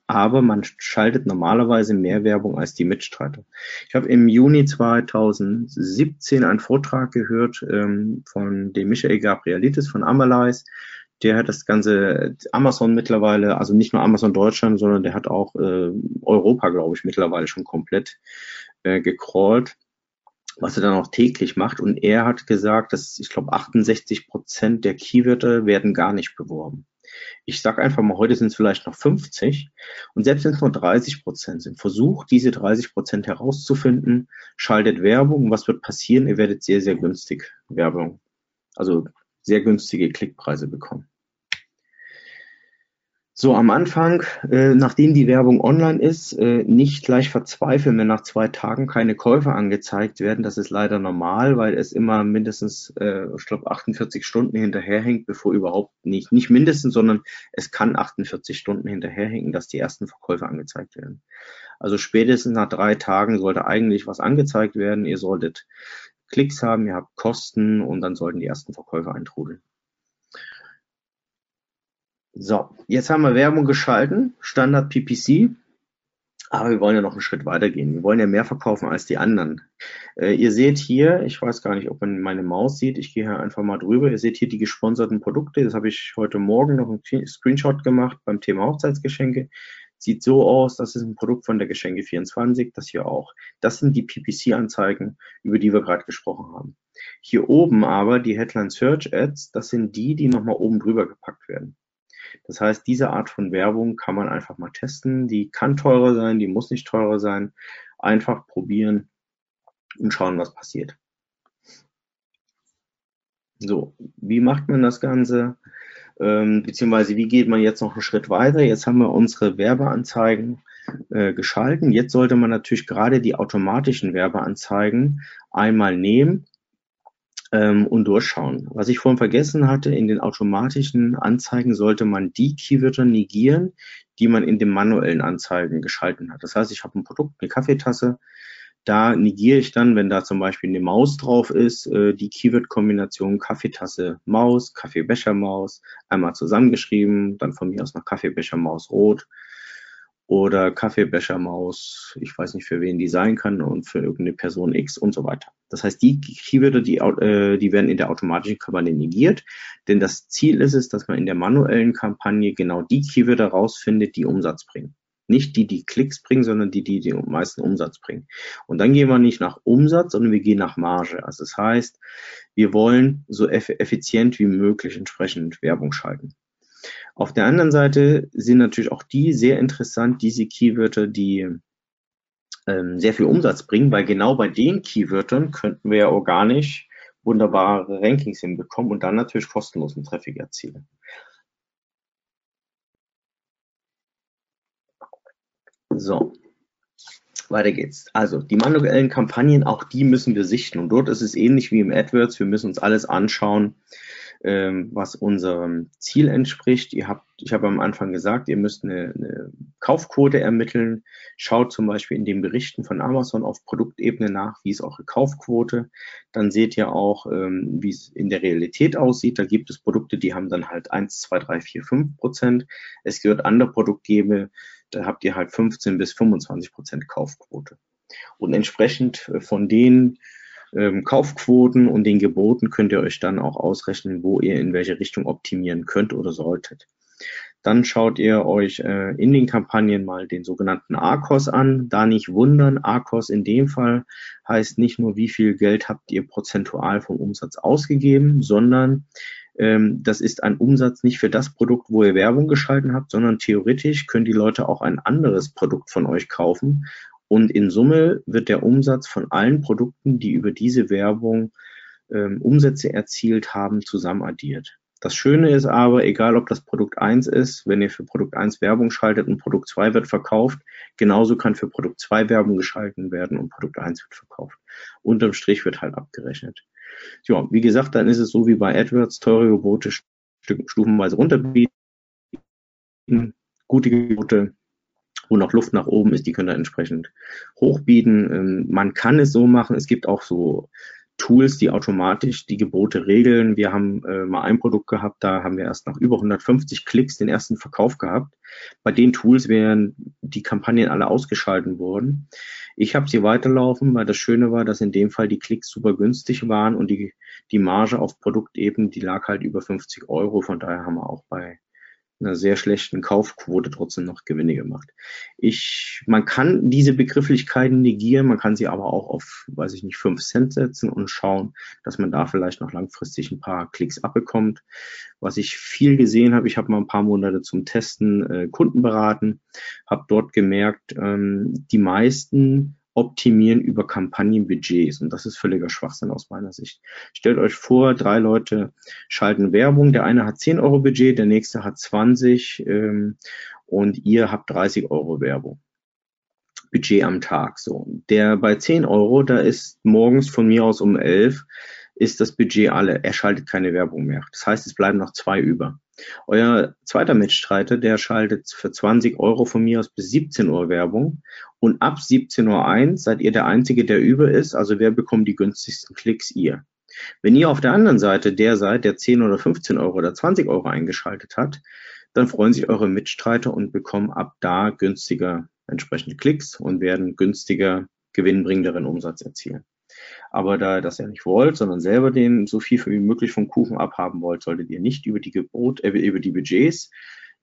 aber man schaltet normalerweise mehr Werbung als die Mitstreiter. Ich habe im Juni 2017 einen Vortrag gehört ähm, von dem Michael Gabrielitis von Amalais. Der hat das ganze Amazon mittlerweile, also nicht nur Amazon Deutschland, sondern der hat auch äh, Europa, glaube ich, mittlerweile schon komplett äh, gecrawlt was er dann auch täglich macht. Und er hat gesagt, dass ich glaube 68 Prozent der Keywörter werden gar nicht beworben. Ich sage einfach mal, heute sind es vielleicht noch 50 und selbst wenn es nur 30 Prozent sind, versucht diese 30 Prozent herauszufinden, schaltet Werbung, was wird passieren? Ihr werdet sehr, sehr günstig Werbung, also sehr günstige Klickpreise bekommen. So am Anfang, äh, nachdem die Werbung online ist, äh, nicht gleich verzweifeln, wenn nach zwei Tagen keine Käufer angezeigt werden. Das ist leider normal, weil es immer mindestens, äh, ich glaube, 48 Stunden hinterherhängt, bevor überhaupt nicht, nicht mindestens, sondern es kann 48 Stunden hinterherhängen, dass die ersten Verkäufer angezeigt werden. Also spätestens nach drei Tagen sollte eigentlich was angezeigt werden. Ihr solltet Klicks haben, ihr habt Kosten und dann sollten die ersten Verkäufer eintrudeln. So, jetzt haben wir Werbung geschalten, Standard PPC, aber wir wollen ja noch einen Schritt weiter gehen. Wir wollen ja mehr verkaufen als die anderen. Äh, ihr seht hier, ich weiß gar nicht, ob man meine Maus sieht, ich gehe hier einfach mal drüber. Ihr seht hier die gesponserten Produkte. Das habe ich heute Morgen noch einen Screenshot gemacht beim Thema Hochzeitsgeschenke. Sieht so aus, das ist ein Produkt von der Geschenke 24, das hier auch. Das sind die PPC-Anzeigen, über die wir gerade gesprochen haben. Hier oben aber die Headline Search Ads, das sind die, die nochmal oben drüber gepackt werden. Das heißt, diese Art von Werbung kann man einfach mal testen. Die kann teurer sein, die muss nicht teurer sein. Einfach probieren und schauen, was passiert. So, wie macht man das Ganze? Ähm, beziehungsweise wie geht man jetzt noch einen Schritt weiter? Jetzt haben wir unsere Werbeanzeigen äh, geschalten. Jetzt sollte man natürlich gerade die automatischen Werbeanzeigen einmal nehmen ähm, und durchschauen. Was ich vorhin vergessen hatte, in den automatischen Anzeigen sollte man die Keywörter negieren, die man in den manuellen Anzeigen geschalten hat. Das heißt, ich habe ein Produkt, eine Kaffeetasse, da negiere ich dann, wenn da zum Beispiel eine Maus drauf ist, äh, die Keyword-Kombination Kaffeetasse Maus, Kaffeebecher Maus, einmal zusammengeschrieben, dann von mir aus noch Kaffeebecher Maus rot, oder Kaffeebechermaus, ich weiß nicht für wen die sein kann und für irgendeine Person X und so weiter. Das heißt, die Keywörter, die, äh, die werden in der automatischen Kampagne negiert, denn das Ziel ist es, dass man in der manuellen Kampagne genau die Keywörter rausfindet, die Umsatz bringen. Nicht die, die Klicks bringen, sondern die, die den meisten Umsatz bringen. Und dann gehen wir nicht nach Umsatz, sondern wir gehen nach Marge. Also das heißt, wir wollen so effizient wie möglich entsprechend Werbung schalten. Auf der anderen Seite sind natürlich auch die sehr interessant, diese Keywörter, die ähm, sehr viel Umsatz bringen, weil genau bei den Keywörtern könnten wir ja organisch wunderbare Rankings hinbekommen und dann natürlich kostenlosen Traffic erzielen. So, weiter geht's. Also die manuellen Kampagnen, auch die müssen wir sichten. Und dort ist es ähnlich wie im AdWords. Wir müssen uns alles anschauen, ähm, was unserem Ziel entspricht. Ihr habt, ich habe am Anfang gesagt, ihr müsst eine, eine Kaufquote ermitteln. Schaut zum Beispiel in den Berichten von Amazon auf Produktebene nach, wie ist eure Kaufquote. Dann seht ihr auch, ähm, wie es in der Realität aussieht. Da gibt es Produkte, die haben dann halt 1, 2, 3, 4, 5 Prozent. Es wird andere Produkte geben, da habt ihr halt 15 bis 25 Prozent Kaufquote. Und entsprechend von den ähm, Kaufquoten und den Geboten könnt ihr euch dann auch ausrechnen, wo ihr in welche Richtung optimieren könnt oder solltet. Dann schaut ihr euch äh, in den Kampagnen mal den sogenannten ARCOS an. Da nicht wundern, ARCOS in dem Fall heißt nicht nur, wie viel Geld habt ihr prozentual vom Umsatz ausgegeben, sondern ähm, das ist ein Umsatz nicht für das Produkt, wo ihr Werbung geschalten habt, sondern theoretisch können die Leute auch ein anderes Produkt von euch kaufen und in Summe wird der Umsatz von allen Produkten, die über diese Werbung ähm, Umsätze erzielt haben, zusammenaddiert. Das Schöne ist aber, egal ob das Produkt 1 ist, wenn ihr für Produkt 1 Werbung schaltet und Produkt 2 wird verkauft, genauso kann für Produkt 2 Werbung geschalten werden und Produkt 1 wird verkauft. Unterm Strich wird halt abgerechnet. Ja, wie gesagt, dann ist es so wie bei AdWords, teure Gebote stufenweise runterbieten, gute Gebote wo noch Luft nach oben ist, die können da entsprechend hochbieten. Ähm, man kann es so machen, es gibt auch so Tools, die automatisch die Gebote regeln. Wir haben äh, mal ein Produkt gehabt, da haben wir erst nach über 150 Klicks den ersten Verkauf gehabt. Bei den Tools wären die Kampagnen alle ausgeschalten worden. Ich habe sie weiterlaufen, weil das Schöne war, dass in dem Fall die Klicks super günstig waren und die, die Marge auf Produkt eben, die lag halt über 50 Euro. Von daher haben wir auch bei einer sehr schlechten Kaufquote trotzdem noch Gewinne gemacht. Ich, man kann diese Begrifflichkeiten negieren, man kann sie aber auch auf, weiß ich nicht, fünf Cent setzen und schauen, dass man da vielleicht noch langfristig ein paar Klicks abbekommt. Was ich viel gesehen habe, ich habe mal ein paar Monate zum Testen äh, Kunden beraten, habe dort gemerkt, ähm, die meisten optimieren über Kampagnenbudgets. Und das ist völliger Schwachsinn aus meiner Sicht. Stellt euch vor, drei Leute schalten Werbung. Der eine hat 10 Euro Budget, der nächste hat 20 ähm, und ihr habt 30 Euro Werbung. Budget am Tag. So, der bei 10 Euro, da ist morgens von mir aus um 11 ist das Budget alle. Er schaltet keine Werbung mehr. Das heißt, es bleiben noch zwei über. Euer zweiter Mitstreiter, der schaltet für 20 Euro von mir aus bis 17 Uhr Werbung und ab 17.01 Uhr seid ihr der Einzige, der über ist. Also wer bekommt die günstigsten Klicks? Ihr. Wenn ihr auf der anderen Seite der seid, der 10 oder 15 Euro oder 20 Euro eingeschaltet hat, dann freuen sich eure Mitstreiter und bekommen ab da günstiger entsprechende Klicks und werden günstiger gewinnbringenderen Umsatz erzielen. Aber da das ja nicht wollt, sondern selber den so viel wie möglich vom Kuchen abhaben wollt, solltet ihr nicht über die Gebot, äh, über die Budgets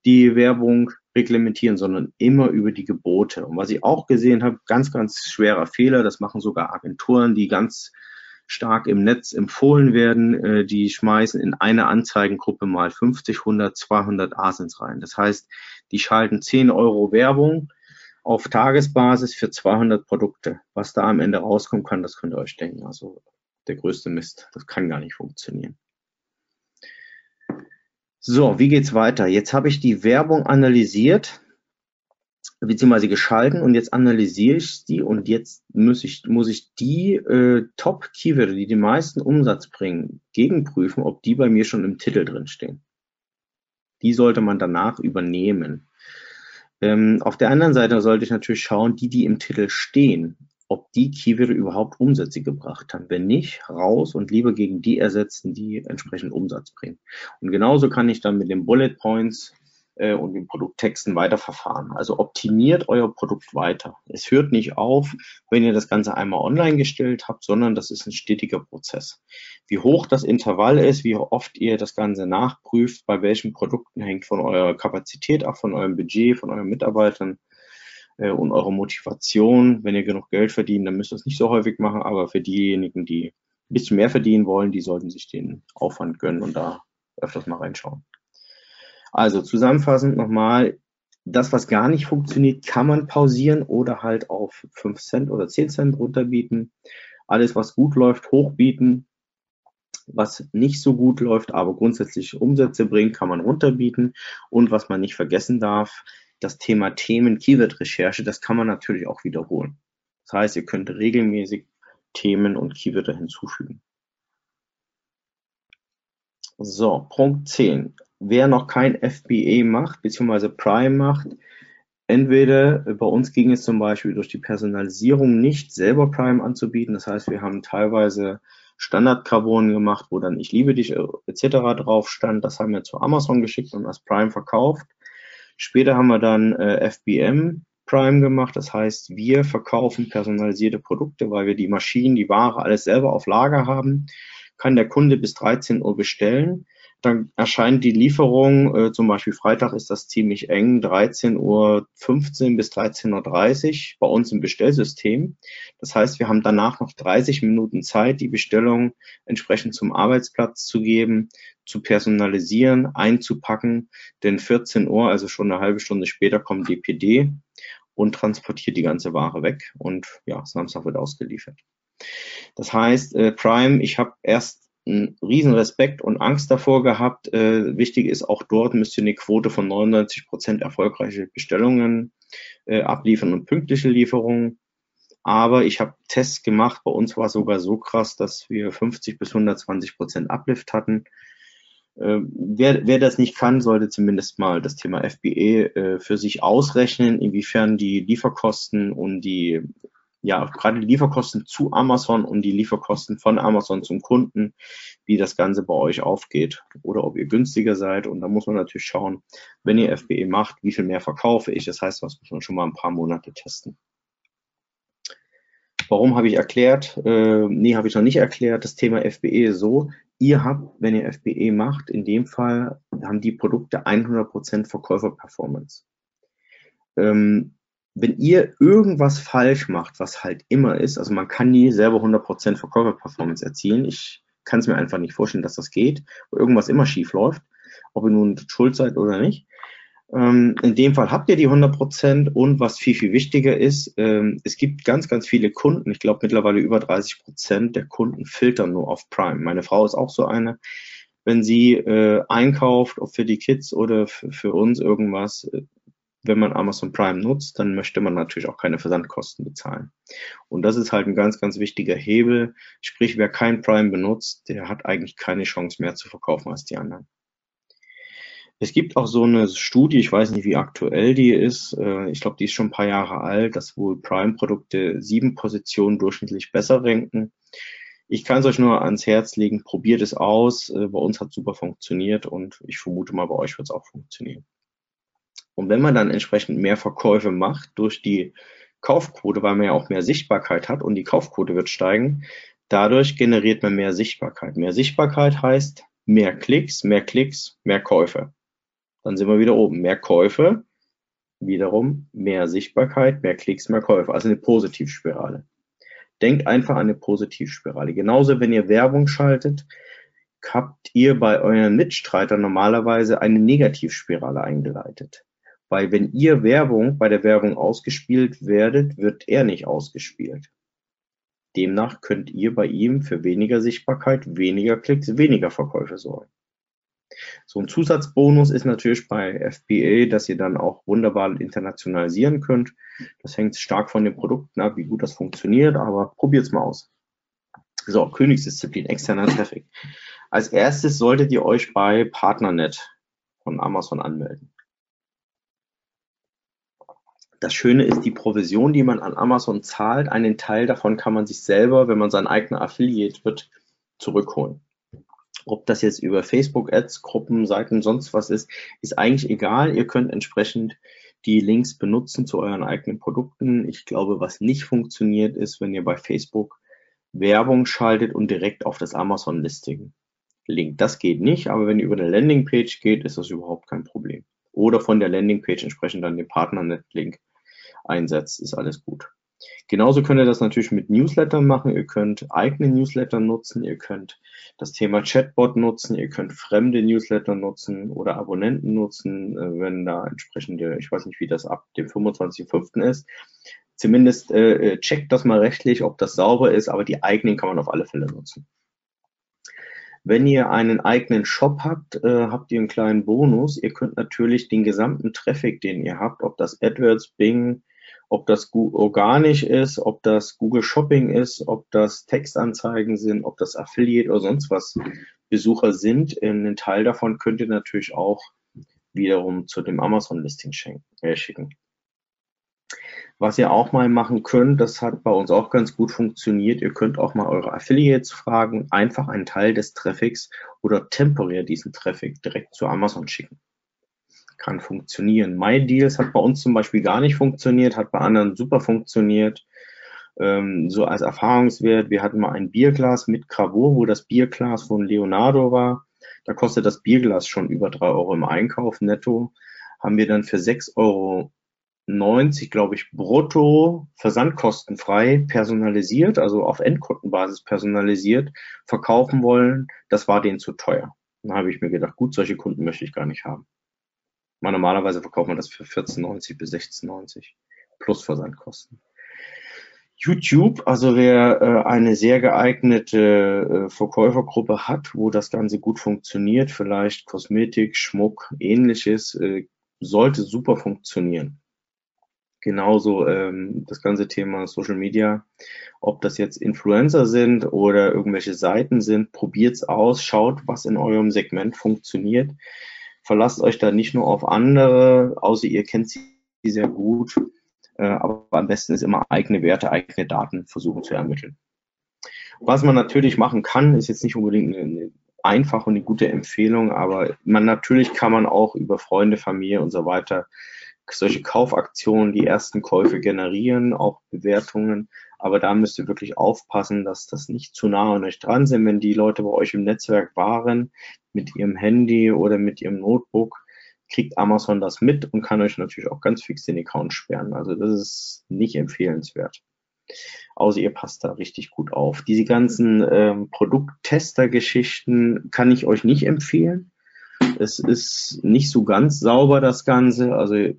die Werbung reglementieren, sondern immer über die Gebote. Und was ich auch gesehen habe, ganz, ganz schwerer Fehler, das machen sogar Agenturen, die ganz stark im Netz empfohlen werden, äh, die schmeißen in eine Anzeigengruppe mal 50, 100, 200 Asins rein. Das heißt, die schalten 10 Euro Werbung auf Tagesbasis für 200 Produkte. Was da am Ende rauskommen kann, das könnt ihr euch denken. Also der größte Mist. Das kann gar nicht funktionieren. So, wie geht's weiter? Jetzt habe ich die Werbung analysiert beziehungsweise geschalten und jetzt analysiere ich die und jetzt muss ich, muss ich die äh, Top-Keywörter, die den meisten Umsatz bringen, gegenprüfen, ob die bei mir schon im Titel drin stehen. Die sollte man danach übernehmen. Ähm, auf der anderen Seite sollte ich natürlich schauen, die, die im Titel stehen, ob die Keywörter überhaupt Umsätze gebracht haben. Wenn nicht, raus und lieber gegen die ersetzen, die entsprechend Umsatz bringen. Und genauso kann ich dann mit den Bullet Points äh, und den Produkttexten weiterverfahren. Also optimiert euer Produkt weiter. Es hört nicht auf, wenn ihr das Ganze einmal online gestellt habt, sondern das ist ein stetiger Prozess. Wie hoch das Intervall ist, wie oft ihr das Ganze nachprüft, bei welchen Produkten hängt von eurer Kapazität ab, von eurem Budget, von euren Mitarbeitern äh, und eurer Motivation. Wenn ihr genug Geld verdient, dann müsst ihr es nicht so häufig machen, aber für diejenigen, die ein bisschen mehr verdienen wollen, die sollten sich den Aufwand gönnen und da öfters mal reinschauen. Also zusammenfassend nochmal, das, was gar nicht funktioniert, kann man pausieren oder halt auf 5 Cent oder 10 Cent runterbieten. Alles, was gut läuft, hochbieten. Was nicht so gut läuft, aber grundsätzlich Umsätze bringt, kann man runterbieten. Und was man nicht vergessen darf, das Thema Themen Keyword-Recherche, das kann man natürlich auch wiederholen. Das heißt, ihr könnt regelmäßig Themen und Keywörter hinzufügen. So, Punkt 10 wer noch kein FBA macht, beziehungsweise Prime macht, entweder bei uns ging es zum Beispiel durch die Personalisierung nicht, selber Prime anzubieten. Das heißt, wir haben teilweise Standard-Carbonen gemacht, wo dann ich liebe dich äh, etc. drauf stand. Das haben wir zu Amazon geschickt und als Prime verkauft. Später haben wir dann äh, FBM Prime gemacht. Das heißt, wir verkaufen personalisierte Produkte, weil wir die Maschinen, die Ware, alles selber auf Lager haben. Kann der Kunde bis 13 Uhr bestellen dann erscheint die Lieferung, äh, zum Beispiel Freitag ist das ziemlich eng, 13.15 Uhr bis 13.30 Uhr bei uns im Bestellsystem. Das heißt, wir haben danach noch 30 Minuten Zeit, die Bestellung entsprechend zum Arbeitsplatz zu geben, zu personalisieren, einzupacken. Denn 14 Uhr, also schon eine halbe Stunde später, kommt DPD und transportiert die ganze Ware weg und ja, Samstag wird ausgeliefert. Das heißt, äh, Prime, ich habe erst einen riesen Respekt und Angst davor gehabt. Äh, wichtig ist, auch dort müsst ihr eine Quote von 99 Prozent erfolgreiche Bestellungen äh, abliefern und pünktliche Lieferungen. Aber ich habe Tests gemacht. Bei uns war es sogar so krass, dass wir 50 bis 120 Prozent Uplift hatten. Äh, wer, wer das nicht kann, sollte zumindest mal das Thema FBA äh, für sich ausrechnen, inwiefern die Lieferkosten und die ja, gerade die Lieferkosten zu Amazon und die Lieferkosten von Amazon zum Kunden, wie das Ganze bei euch aufgeht oder ob ihr günstiger seid. Und da muss man natürlich schauen, wenn ihr FBE macht, wie viel mehr verkaufe ich. Das heißt, das muss man schon mal ein paar Monate testen. Warum habe ich erklärt? Äh, nee, habe ich noch nicht erklärt. Das Thema FBE ist so, ihr habt, wenn ihr FBE macht, in dem Fall haben die Produkte 100% Verkäuferperformance. Ähm, wenn ihr irgendwas falsch macht, was halt immer ist, also man kann nie selber 100% Verkäuferperformance erzielen. Ich kann es mir einfach nicht vorstellen, dass das geht, wo irgendwas immer schief läuft, ob ihr nun schuld seid oder nicht. Ähm, in dem Fall habt ihr die 100% und was viel, viel wichtiger ist, ähm, es gibt ganz, ganz viele Kunden, ich glaube mittlerweile über 30% der Kunden filtern nur auf Prime. Meine Frau ist auch so eine. Wenn sie äh, einkauft, ob für die Kids oder für uns irgendwas, äh, wenn man Amazon Prime nutzt, dann möchte man natürlich auch keine Versandkosten bezahlen. Und das ist halt ein ganz, ganz wichtiger Hebel. Sprich, wer kein Prime benutzt, der hat eigentlich keine Chance mehr zu verkaufen als die anderen. Es gibt auch so eine Studie, ich weiß nicht, wie aktuell die ist. Äh, ich glaube, die ist schon ein paar Jahre alt, dass wohl Prime-Produkte sieben Positionen durchschnittlich besser ranken. Ich kann es euch nur ans Herz legen, probiert es aus. Äh, bei uns hat super funktioniert und ich vermute mal, bei euch wird es auch funktionieren. Und wenn man dann entsprechend mehr Verkäufe macht durch die Kaufquote, weil man ja auch mehr Sichtbarkeit hat und die Kaufquote wird steigen, dadurch generiert man mehr Sichtbarkeit. Mehr Sichtbarkeit heißt mehr Klicks, mehr Klicks, mehr Käufe. Dann sind wir wieder oben. Mehr Käufe, wiederum mehr Sichtbarkeit, mehr Klicks, mehr Käufe. Also eine Positivspirale. Denkt einfach an eine Positivspirale. Genauso, wenn ihr Werbung schaltet, habt ihr bei euren Mitstreitern normalerweise eine Negativspirale eingeleitet. Weil wenn ihr Werbung bei der Werbung ausgespielt werdet, wird er nicht ausgespielt. Demnach könnt ihr bei ihm für weniger Sichtbarkeit, weniger Klicks, weniger Verkäufe sorgen. So ein Zusatzbonus ist natürlich bei FBA, dass ihr dann auch wunderbar internationalisieren könnt. Das hängt stark von den Produkten ab, wie gut das funktioniert, aber probiert's mal aus. So, Königsdisziplin, externer Traffic. Als erstes solltet ihr euch bei Partnernet von Amazon anmelden. Das Schöne ist die Provision, die man an Amazon zahlt. Einen Teil davon kann man sich selber, wenn man sein eigener Affiliate wird, zurückholen. Ob das jetzt über Facebook-Ads, Gruppen, Seiten, sonst was ist, ist eigentlich egal. Ihr könnt entsprechend die Links benutzen zu euren eigenen Produkten. Ich glaube, was nicht funktioniert, ist, wenn ihr bei Facebook Werbung schaltet und direkt auf das Amazon-Listing linkt. Das geht nicht, aber wenn ihr über eine Landingpage geht, ist das überhaupt kein Problem. Oder von der Landingpage entsprechend dann den Partnernet-Link einsetzt, ist alles gut. Genauso könnt ihr das natürlich mit Newslettern machen. Ihr könnt eigene Newsletter nutzen, ihr könnt das Thema Chatbot nutzen, ihr könnt fremde Newsletter nutzen oder Abonnenten nutzen, äh, wenn da entsprechende, ich weiß nicht, wie das ab dem 25.05. ist. Zumindest äh, äh, checkt das mal rechtlich, ob das sauber ist, aber die eigenen kann man auf alle Fälle nutzen. Wenn ihr einen eigenen Shop habt, äh, habt ihr einen kleinen Bonus. Ihr könnt natürlich den gesamten Traffic, den ihr habt, ob das AdWords, Bing, ob das organisch ist, ob das Google Shopping ist, ob das Textanzeigen sind, ob das Affiliate oder sonst was Besucher sind. Einen Teil davon könnt ihr natürlich auch wiederum zu dem Amazon-Listing äh, schicken. Was ihr auch mal machen könnt, das hat bei uns auch ganz gut funktioniert, ihr könnt auch mal eure Affiliates fragen, einfach einen Teil des Traffics oder temporär diesen Traffic direkt zu Amazon schicken kann funktionieren. MyDeals hat bei uns zum Beispiel gar nicht funktioniert, hat bei anderen super funktioniert. Ähm, so als Erfahrungswert, wir hatten mal ein Bierglas mit Gravur, wo das Bierglas von Leonardo war. Da kostet das Bierglas schon über drei Euro im Einkauf netto. Haben wir dann für sechs Euro 90, glaube ich, brutto versandkostenfrei personalisiert, also auf Endkundenbasis personalisiert, verkaufen wollen. Das war denen zu teuer. Dann habe ich mir gedacht, gut, solche Kunden möchte ich gar nicht haben. Mal normalerweise verkauft man das für 14,90 bis 16,90 plus Versandkosten. YouTube, also wer äh, eine sehr geeignete äh, Verkäufergruppe hat, wo das Ganze gut funktioniert, vielleicht Kosmetik, Schmuck, ähnliches, äh, sollte super funktionieren. Genauso ähm, das ganze Thema Social Media, ob das jetzt Influencer sind oder irgendwelche Seiten sind, probiert's aus, schaut, was in eurem Segment funktioniert verlasst euch da nicht nur auf andere, außer ihr kennt sie sehr gut. Äh, aber am besten ist immer eigene Werte, eigene Daten versuchen zu ermitteln. Was man natürlich machen kann, ist jetzt nicht unbedingt eine einfache und eine gute Empfehlung, aber man natürlich kann man auch über Freunde, Familie und so weiter solche Kaufaktionen, die ersten Käufe generieren, auch Bewertungen. Aber da müsst ihr wirklich aufpassen, dass das nicht zu nah an euch dran sind. Wenn die Leute bei euch im Netzwerk waren, mit ihrem Handy oder mit ihrem Notebook, kriegt Amazon das mit und kann euch natürlich auch ganz fix den Account sperren. Also das ist nicht empfehlenswert. Außer ihr passt da richtig gut auf. Diese ganzen ähm, Produkttester-Geschichten kann ich euch nicht empfehlen. Es ist nicht so ganz sauber, das Ganze. Also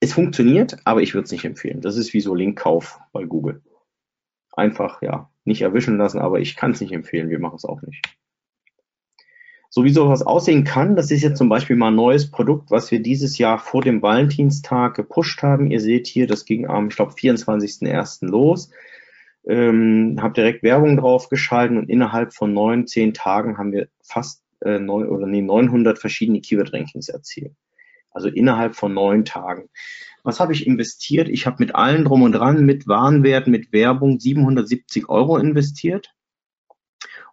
es funktioniert, aber ich würde es nicht empfehlen. Das ist wie so Linkkauf bei Google. Einfach, ja, nicht erwischen lassen, aber ich kann es nicht empfehlen. Wir machen es auch nicht. So wie sowas aussehen kann, das ist jetzt zum Beispiel mal ein neues Produkt, was wir dieses Jahr vor dem Valentinstag gepusht haben. Ihr seht hier, das ging am, ich glaube, 24.01. los. Ähm, habe direkt Werbung drauf geschalten und innerhalb von neun, zehn Tagen haben wir fast äh, neun, oder nee, 900 verschiedene Keyword-Rankings erzielt. Also innerhalb von neun Tagen. Was habe ich investiert? Ich habe mit allen drum und dran, mit Warenwert, mit Werbung 770 Euro investiert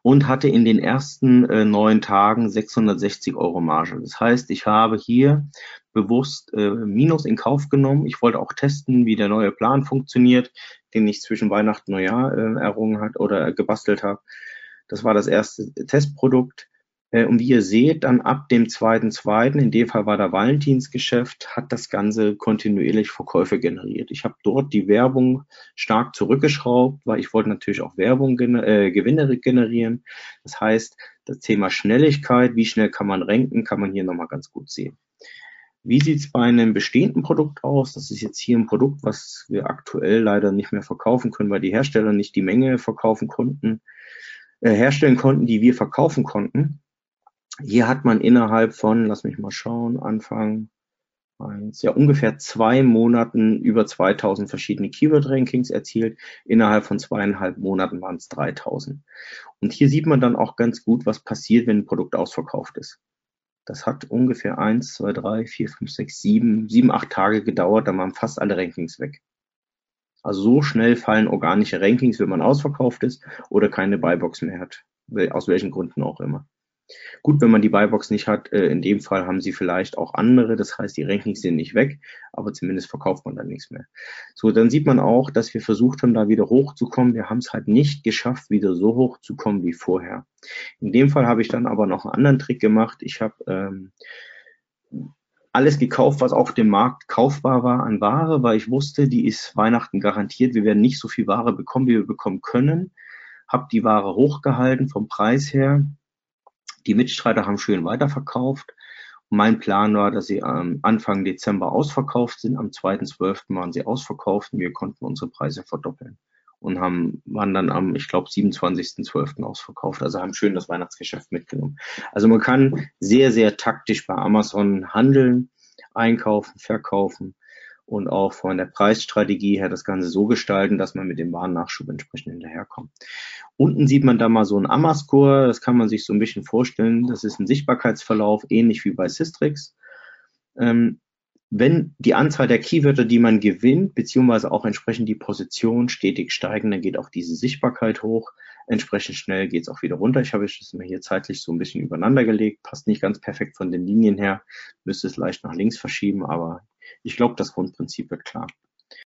und hatte in den ersten äh, neun Tagen 660 Euro Marge. Das heißt, ich habe hier bewusst äh, Minus in Kauf genommen. Ich wollte auch testen, wie der neue Plan funktioniert, den ich zwischen Weihnachten und Neujahr äh, errungen hat oder gebastelt habe. Das war das erste Testprodukt. Äh, und wie ihr seht, dann ab dem zweiten, zweiten, in dem Fall war der Valentinsgeschäft, hat das Ganze kontinuierlich Verkäufe generiert. Ich habe dort die Werbung stark zurückgeschraubt, weil ich wollte natürlich auch Werbung äh, Gewinne generieren. Das heißt, das Thema Schnelligkeit, wie schnell kann man ranken, kann man hier nochmal ganz gut sehen. Wie sieht es bei einem bestehenden Produkt aus? Das ist jetzt hier ein Produkt, was wir aktuell leider nicht mehr verkaufen können, weil die Hersteller nicht die Menge verkaufen konnten, äh, herstellen konnten, die wir verkaufen konnten. Hier hat man innerhalb von, lass mich mal schauen, Anfang eins, ja ungefähr zwei Monaten über 2000 verschiedene Keyword-Rankings erzielt. Innerhalb von zweieinhalb Monaten waren es 3000. Und hier sieht man dann auch ganz gut, was passiert, wenn ein Produkt ausverkauft ist. Das hat ungefähr eins, zwei, drei, vier, fünf, sechs, sieben, sieben, acht Tage gedauert, dann waren fast alle Rankings weg. Also so schnell fallen organische Rankings, wenn man ausverkauft ist oder keine Buybox mehr hat. Aus welchen Gründen auch immer. Gut, wenn man die Buybox nicht hat, äh, in dem Fall haben sie vielleicht auch andere, das heißt, die Rankings sind nicht weg, aber zumindest verkauft man dann nichts mehr. So, dann sieht man auch, dass wir versucht haben, da wieder hochzukommen. Wir haben es halt nicht geschafft, wieder so hoch zu kommen wie vorher. In dem Fall habe ich dann aber noch einen anderen Trick gemacht. Ich habe ähm, alles gekauft, was auf dem Markt kaufbar war an Ware, weil ich wusste, die ist Weihnachten garantiert. Wir werden nicht so viel Ware bekommen, wie wir bekommen können. Habe die Ware hochgehalten vom Preis her die Mitstreiter haben schön weiterverkauft. Mein Plan war, dass sie am Anfang Dezember ausverkauft sind. Am 2.12. waren sie ausverkauft und wir konnten unsere Preise verdoppeln und haben, waren dann am, ich glaube, 27.12. ausverkauft. Also haben schön das Weihnachtsgeschäft mitgenommen. Also man kann sehr, sehr taktisch bei Amazon handeln, einkaufen, verkaufen und auch von der Preisstrategie her das Ganze so gestalten, dass man mit dem Warennachschub entsprechend hinterherkommt. Unten sieht man da mal so ein Amascore, das kann man sich so ein bisschen vorstellen. Das ist ein Sichtbarkeitsverlauf, ähnlich wie bei Systrix. Ähm, wenn die Anzahl der Keywörter, die man gewinnt, beziehungsweise auch entsprechend die Position stetig steigen, dann geht auch diese Sichtbarkeit hoch. Entsprechend schnell geht es auch wieder runter. Ich habe es mir hier zeitlich so ein bisschen übereinander gelegt, passt nicht ganz perfekt von den Linien her, müsste es leicht nach links verschieben, aber ich glaube, das Grundprinzip wird klar.